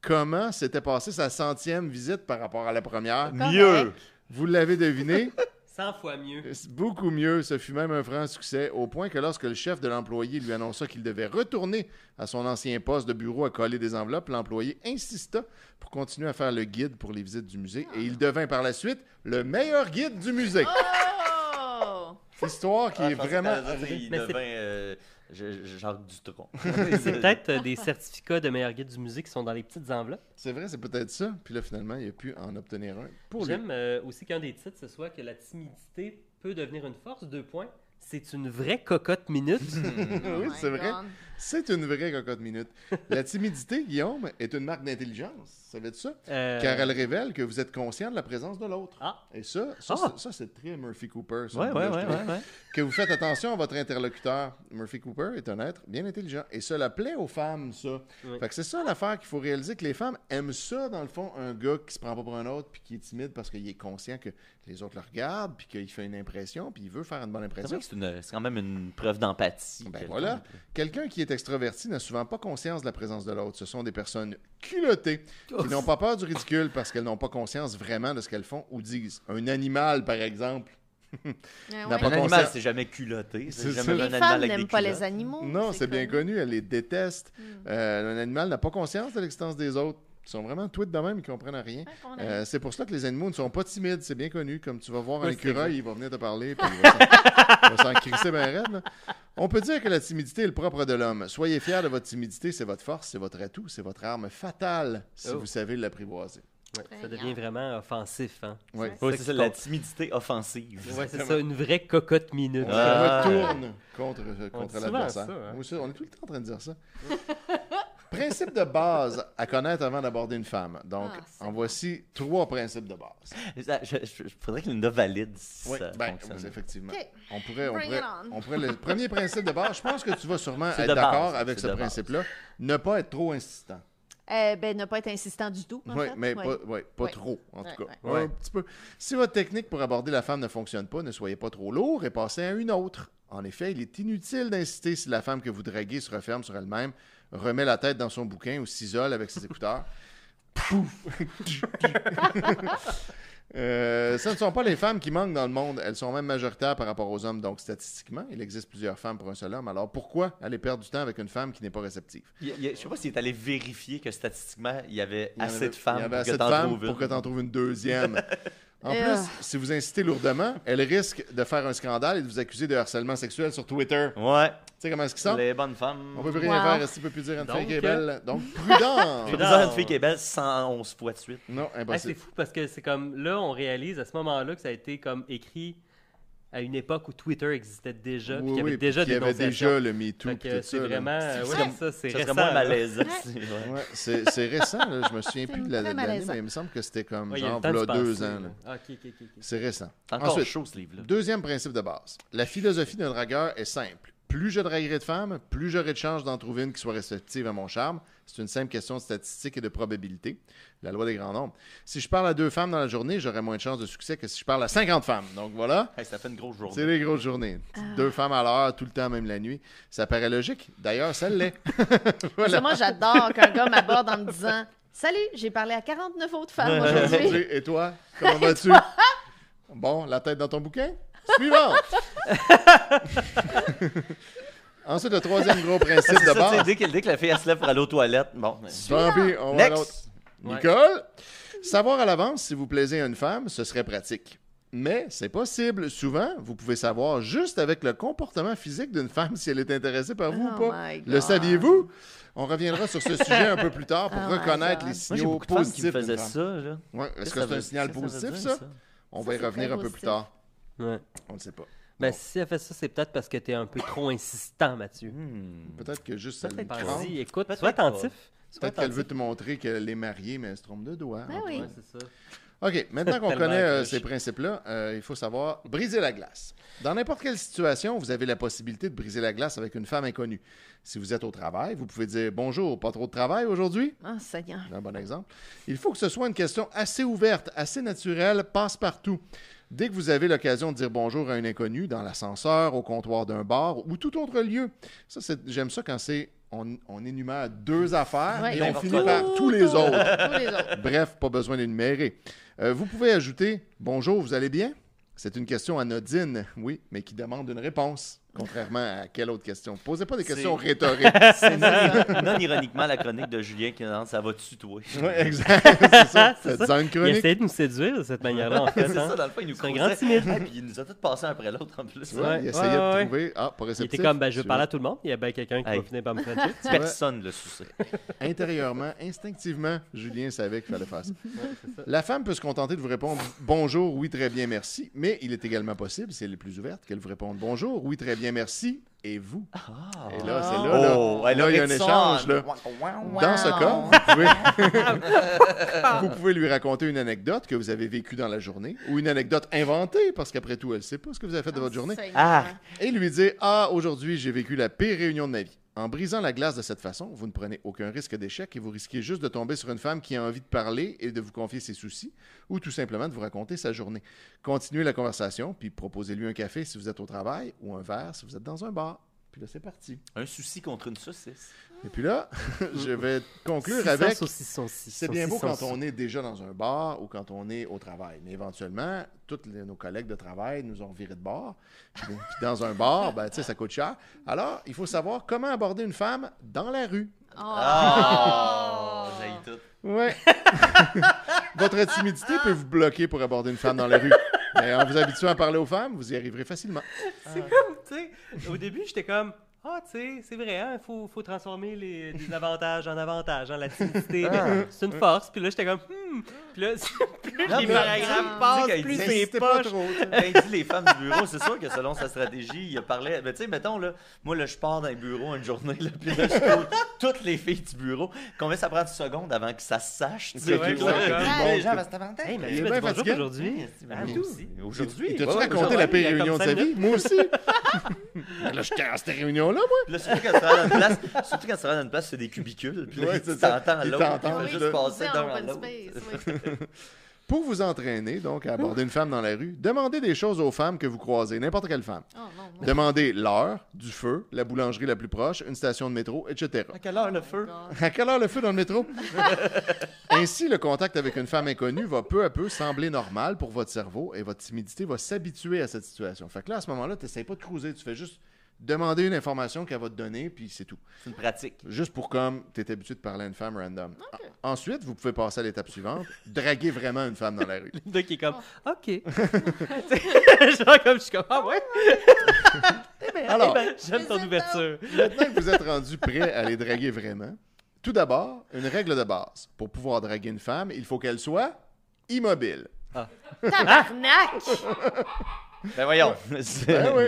comment s'était passée sa centième visite par rapport à la première? Mieux! Vous l'avez deviné? 100 fois mieux. Beaucoup mieux. Ce fut même un franc succès, au point que lorsque le chef de l'employé lui annonça qu'il devait retourner à son ancien poste de bureau à coller des enveloppes, l'employé insista pour continuer à faire le guide pour les visites du musée et il devint par la suite le meilleur guide du musée. Oh! Histoire qui Ah, est vraiment... dire, Il devint euh, Jacques Dutronc. C'est peut-être euh, des certificats de meilleur guide du musée qui sont dans les petites enveloppes. C'est vrai, c'est peut-être ça. Puis là, finalement, il a pu en obtenir un pour lui. J'aime euh, aussi qu'un des titres, ce soit que la timidité peut devenir une force. Deux points. C'est une vraie cocotte minute. Oh oui, c'est vrai. C'est une vraie cocotte minute. La timidité, Guillaume, est une marque d'intelligence. Savais-tu ça? Euh, Car elle révèle que vous êtes conscient de la présence de l'autre. Ah. Et ça, ça, Ah. c'est- ça, c'est très Murphy Cooper. ça, Ouais, là, ouais, je ouais. Que vous faites attention à votre interlocuteur. Murphy Cooper est un être bien intelligent. Et cela plaît aux femmes, ça. Oui. Fait que c'est ça l'affaire qu'il faut réaliser que les femmes aiment ça, dans le fond, un gars qui se prend pas pour un autre puis qui est timide parce qu'il est conscient que les autres le regardent puis qu'il fait une impression puis il veut faire une bonne impression. c'est quand même une preuve d'empathie. Ben voilà. Quelqu'un qui est extraverti n'a souvent pas conscience de la présence de l'autre. Ce sont des personnes culottées qui n'ont pas peur du ridicule parce qu'elles n'ont pas conscience vraiment de ce qu'elles font ou disent. Un animal, par exemple. N'a ouais. pas Un conscience. animal, c'est jamais culotté. C'est jamais Les un animal femmes n'aiment pas les animaux. Non, c'est bien connu. connu, elle les déteste. Euh, un animal n'a pas conscience de l'existence des autres. Ils sont vraiment tweets de même, ils comprennent rien. Ouais, Euh, c'est pour cela que les animaux ne sont pas timides, c'est bien connu. Comme tu vas voir un écureuil, il va venir te parler, puis il va s'en- crisser bien raide. là. On peut dire que la timidité est le propre de l'homme. Soyez fiers de votre timidité, c'est votre force, c'est votre atout, c'est votre arme fatale si Oh. vous savez l'apprivoiser. ouais, ça devient vraiment offensif. Hein. Ouais. Ouais, C'est ça, qui la timidité offensive. Ouais, c'est ça, une vraie cocotte minute. On Ah. contre, euh, On contre l'adversaire. hein. On est tout le temps en train de dire ça. principes de base à connaître avant d'aborder une femme. Donc, Ah, en voici trois principes de base. Ça, Je, je- je- faudrait que Linda valide si Oui, ça ben, fonctionne. oui, effectivement. On pourrait, on pourrait, it on. pourrait le premier principe de base, je pense que tu vas sûrement être d'accord avec ce principe-là. Ne pas être trop insistant. Euh, ben, ne pas être insistant du tout. en Oui, fait. mais Ouais. pas, ouais, pas Ouais. trop, en Ouais, tout cas. ouais. Ouais, Ouais. Un petit peu. Si votre technique pour aborder la femme ne fonctionne pas, ne soyez pas trop lourd et passez à une autre. En effet, il est inutile d'insister si la femme que vous draguez se referme sur elle-même, remet la tête dans son bouquin ou s'isole avec ses écouteurs. Pouf! Euh, ce ne sont pas les femmes qui manquent dans le monde, elles sont même majoritaires par rapport aux hommes. Donc, statistiquement, il existe plusieurs femmes pour un seul homme. Alors, pourquoi aller perdre du temps avec une femme qui n'est pas réceptive? Il il je sais pas s'il est allé vérifier que statistiquement, il y avait Il y en assez avait- de femmes il y avait pour assez que de t'en femmes trouves une. pour que tu en trouves une deuxième. En plus, ah. si vous incitez lourdement, elle risque de faire un scandale et de vous accuser de harcèlement sexuel sur Twitter. Ouais, sais comment est-ce qu'ils sont? les bonnes femmes. On peut plus rien Wow. faire, est-ce peut plus dire une Donc, fille qui est euh, belle? Donc, prudent! Prudent. dire une fille qui est belle 111 fois de suite. non, Ah, c'est impossible. fou parce que c'est comme là, on réalise à ce moment-là que ça a été comme écrit à une époque où Twitter existait déjà, puis Oui, qu'il y avait oui, déjà puis il y avait déjà le MeToo. Puis c'est ça, là. vraiment, euh, ouais, vrai. ça, c'est récent. là. malaisant. Ouais. si- ouais. Ouais, c'est récent, là. je me souviens plus de la- l'année, malaisant. mais il me semble que c'était comme Ouais, il y a genre se deux ans. là. là. Ah, ok, ok, ok, ok. C'est récent. Encore Ensuite, chaud, ce livre-là. Deuxième principe de base. La philosophie d'un dragueur est simple. Plus je draguerai de femmes, plus j'aurai de chances d'en trouver une qui soit réceptive à mon charme. C'est une simple question de statistique et de probabilité. La loi des grands nombres. Si je parle à deux femmes dans la journée, j'aurai moins de chances de succès que si je parle à 50 femmes. Donc voilà, Hey, ça fait une grosse c'est journée. les grosses journées. Deux femmes à l'heure, tout le temps, même la nuit. Ça paraît logique. D'ailleurs, ça l'est. Moi, j'adore qu'un gars m'aborde en me disant Salut, j'ai parlé à 49 autres femmes aujourd'hui. Aujourd'hui, Et toi, comment vas-tu? Bon, la tête dans ton bouquin? Suivant! Ensuite, le troisième gros principe C'est de base. dès, que, dès que la fille elle se lève pour aller aux toilettes, bon. ben, Tant pis, on va à Next. l'autre. Ouais. Nicole, savoir à l'avance si vous plaisez à une femme, ce serait pratique. Mais c'est possible. Souvent, vous pouvez savoir juste avec le comportement physique d'une femme si elle est intéressée par vous Oh ou pas. my Le saviez-vous? On reviendra sur ce sujet un peu plus tard pour Oh reconnaître les Moi, signaux beaucoup de femmes qui me positifs. d'une faisaient femme. ça, là. Ouais, Est-ce que c'est un veut- signal ça positif, ça? On va y revenir un peu plus tard. Ouais. On ne sait pas. Ben, Bon. si elle fait ça, c'est peut-être parce que t'es un peu trop insistant, Mathieu. Hmm. Peut-être que juste ça le Peut-être craint. Vas-y, écoute, sois attentif. Peut-être qu'elle veut te montrer qu'elle est mariée, mais elle se trompe de doigt. Ben oui. Ouais, c'est ça. OK, maintenant qu'on connaît euh, ces principes-là, euh, il faut savoir briser la glace. Dans n'importe quelle situation, vous avez la possibilité de briser la glace avec une femme inconnue. Si vous êtes au travail, vous pouvez dire Bonjour, pas trop de travail aujourd'hui Ah, Seigneur. un bon exemple. Il faut que ce soit une question assez ouverte, assez naturelle, passe-partout. Dès que vous avez l'occasion de dire bonjour à un inconnu, dans l'ascenseur, au comptoir d'un bar ou tout autre lieu, ça, c'est- j'aime ça quand c'est on, on énumère deux affaires Ouais. et on finit par d'autre. tous les autres. Tous les autres. Bref, pas besoin d'énumérer. Euh, vous pouvez ajouter Bonjour, vous allez bien? C'est une question anodine, oui, mais qui demande une réponse, contrairement à quelle autre question? Posez pas des questions rhétoriques. C'est non, non ironiquement la chronique de Julien qui demande ça va-tu toi? Oui, exact. c'est ça. C'est ça. une Il chronique. essayait de nous séduire de cette manière-là, en fait. C'est hein. ça, dans le fond, il nous C'est un causait. grand timide. Ah, puis il nous a tous passés un après l'autre en plus. Ouais, il essayait ouais, de trouver. Ah, pas Il réceptif. était comme, ben, je veux Tu parler à tout le monde. Il y a bien quelqu'un qui Hey. va finir par me frencher. Personne le suçait. Intérieurement, instinctivement, Julien savait qu'il fallait faire ça. La femme peut se contenter de vous répondre bonjour, oui, très bien, merci, mais il est également possible, si elle est plus ouverte, qu'elle vous réponde bonjour, oui, très bien, merci, et vous? Et là, c'est là, là, Oh, là, il y a un échange. Là. Dans ce cas, vous pouvez... vous pouvez lui raconter une anecdote que vous avez vécue dans la journée, ou une anecdote inventée, parce qu'après tout, elle ne sait pas ce que vous avez fait de votre journée. Ah. et lui dire Ah, aujourd'hui, j'ai vécu la pire réunion de ma vie. En brisant la glace de cette façon, vous ne prenez aucun risque d'échec et vous risquez juste de tomber sur une femme qui a envie de parler et de vous confier ses soucis ou tout simplement de vous raconter sa journée. Continuez la conversation, puis proposez-lui un café si vous êtes au travail ou un verre si vous êtes dans un bar. Puis là, c'est parti. Un souci contre une saucisse. Et puis là, je vais conclure avec. C'est bien beau quand on est déjà dans un bar ou quand on est au travail. Mais éventuellement, tous les- nos collègues de travail nous ont viré de bar. Puis, dans un bar, ben, tu sais, ça coûte cher. Alors, il faut savoir comment aborder une femme dans la rue. Oh. Ah! J'ai tout. Ouais. Votre timidité peut vous bloquer pour aborder une femme dans la rue. Mais en vous habituant à parler aux femmes, vous y arriverez facilement. C'est comme, tu sais, au début, j'étais comme, ah, tu sais, c'est vrai, il faut, faut transformer les désavantages en avantages, hein, la timidité. Ah. ben, c'est une force. Puis là, j'étais comme, hmm, Puis là, plus Non, les paragraphes Tu passent, plus c'est pas trop. tu. Ben, il dit les femmes du bureau, c'est sûr que selon sa stratégie, il a parlé. Mais tu sais, mettons, là, moi, là, je pars dans les bureaux une journée, là, puis là, je trouve toutes les filles du bureau. Combien ça prend de secondes avant que ça se sache, tu sais? Que les gens, ben, c'est Valentin. Hey, mais tu m'as bonjour aujourd'hui. Ah, moi tout. aussi. Aujourd'hui. Ouais, raconté la pire réunion de sa vie? Moi aussi. là, j'étais à cette réunion-là, moi. Là, surtout quand tu vas dans une place, surtout quand tu vas dans une place, c'est des cubicules. Puis là, Ouais, tu t'entends Ils l'autre. fait juste passer d'un à open l'autre. Pour vous entraîner, donc, à aborder une femme dans la rue, demandez des choses aux femmes que vous croisez, n'importe quelle femme. Oh, non, non. Demandez l'heure, du feu, la boulangerie la plus proche, une station de métro, etc. À quelle heure le feu? À quelle heure le feu dans le métro? Ainsi, le contact avec une femme inconnue va peu à peu sembler normal pour votre cerveau et votre timidité va s'habituer à cette situation. Fait que là, à ce moment-là, tu n'essayes pas de cruiser, tu fais juste demander une information qu'elle va te donner, puis c'est tout. C'est une pratique. Juste pour comme tu es habitué de parler à une femme random. En- Ensuite, vous pouvez passer à l'étape suivante, draguer vraiment une femme dans la rue. Qui est comme, Oh. OK. Genre comme je suis comme, ah ouais? Alors, J'aime ton ouverture. Maintenant que vous êtes rendu prêt à les draguer vraiment, tout d'abord, une règle de base. Pour pouvoir draguer une femme, il faut qu'elle soit immobile. Tabarnak! Ben voyons. Ben oui.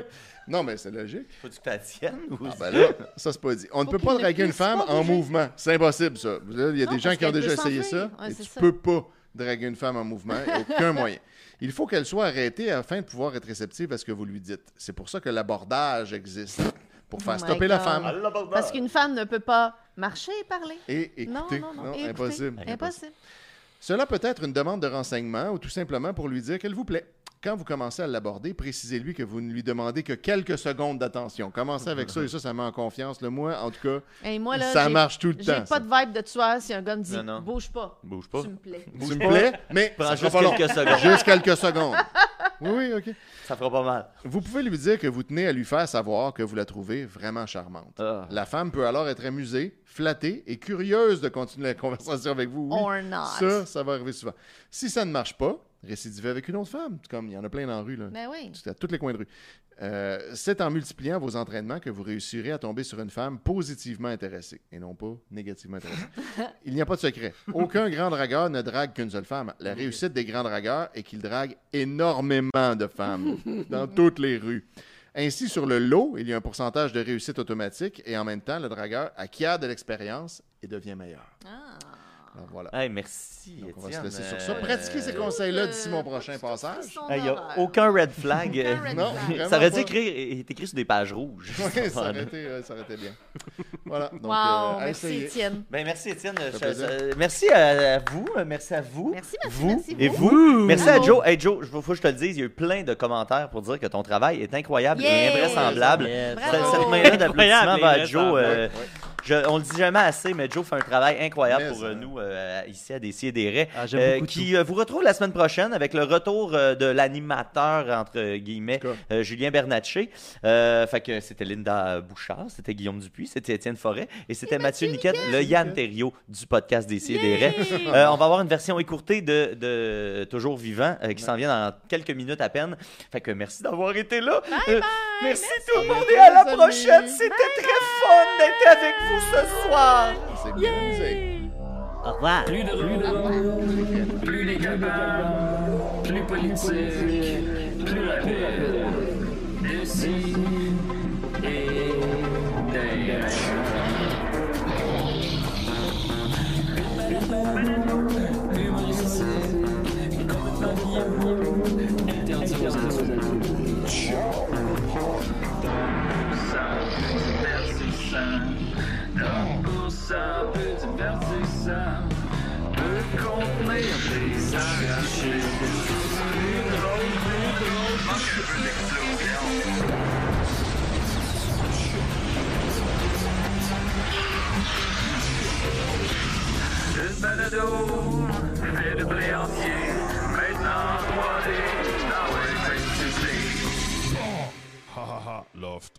Non, mais c'est logique. Faut-tu que tu la tiennes ou Ah ben là, ça c'est pas dit. On ne Faut peut pas draguer une femme en mouvement. C'est impossible, ça. Il y a Non, des gens parce qui ont qu'elle déjà peut essayé s'enfuir. ça. Ouais, et c'est tu ça. peux pas draguer une femme en mouvement. Il y a aucun moyen. Il faut qu'elle soit arrêtée afin de pouvoir être réceptive à ce que vous lui dites. C'est pour ça que l'abordage existe. Pour faire Oh my stopper la God. femme. Parce qu'une femme ne peut pas marcher et parler. Et écouter. Non, non, non. et écouter. impossible. Impossible. Cela peut être une demande de renseignement ou tout simplement pour lui dire qu'elle vous plaît. Quand vous commencez à l'aborder, précisez-lui que vous ne lui demandez que quelques secondes d'attention. Commencez avec ça et ça, ça met en confiance. Le moi, en tout cas, Et moi, là, ça j'ai- marche tout le J'ai temps. pas ça. de vibe de tueur si un gars me dit Non, non. bouge pas. Bouge pas. Tu me plais. Tu me plais, mais Prends ça juste pas long. quelques secondes. Juste quelques secondes. Oui, oui, OK. Ça fera pas mal. Vous pouvez lui dire que vous tenez à lui faire savoir que vous la trouvez vraiment charmante. Ah. La femme peut alors être amusée, flattée et curieuse de continuer la conversation avec vous. Oui. Or not. Ça, ça va arriver souvent. Si ça ne marche pas, récidivez avec une autre femme. Comme il y en a plein dans la rue. Là. Ben oui. C'est à tous les coins de rue. Euh, c'est en multipliant vos entraînements que vous réussirez à tomber sur une femme positivement intéressée et non pas négativement intéressée. Il n'y a pas de secret. Aucun grand dragueur ne drague qu'une seule femme. La réussite des grands dragueurs est qu'ils draguent énormément de femmes dans toutes les rues. Ainsi, sur le lot, il y a un pourcentage de réussite automatique et en même temps, le dragueur acquiert de l'expérience et devient meilleur. Ah. Alors, voilà. Hey, merci. Donc, on va se laisser sur ça. Euh, Pratiquez ces conseils-là d'ici mon prochain passage. Il n'y a aucun red flag. Aucun red Non, flag. Ça aurait dû est écrit sur des pages rouges. Oui, ça aurait, été, ça aurait été bien. Voilà. Donc, Wow, euh, merci essayez. Étienne. Ben, merci Étienne. Je- euh, merci à, vous. Merci à vous. Merci, merci, vous merci, et vous. vous. Merci à. Joe. Hey Joe, il faut que je te le dise, il y a eu plein de commentaires pour dire que ton travail est incroyable Yeah. et invraisemblable. Yes. Cette- main-là d'applaudissements Incroyable va à Joe. euh. Je- on le dit jamais assez, mais Joe fait un travail incroyable Mais pour euh, ça. nous euh, ici à et des Raies. Ah, Euh, qui euh, vous retrouve la semaine prochaine avec le retour euh, de l'animateur, entre guillemets, euh, Julien Bernatchez. Euh, fait que c'était Linda Bouchard, c'était Guillaume Dupuis, c'était Étienne Forêt et c'était Mathieu Niquette, le Yann Terriot du podcast et des Raies. Euh, on va avoir une version écourtée de, de Toujours Vivant euh, qui s'en vient dans quelques minutes à peine. Fait que merci d'avoir été là. Euh, merci, tout le monde et à la prochaine. C'était très fun d'être avec vous ce soir. C'est bien amusé. Au revoir. Plus de rue, plus décapable, plus politique, plus rapide. D'ici divertissant, peut contenir des arrachés. Plus drôle, plus drôle, manque un peu d'explosion. Une balado, fait de blé entier, maintenant 3D, dans Wave Face to Sleep. Ha ha ha, loft.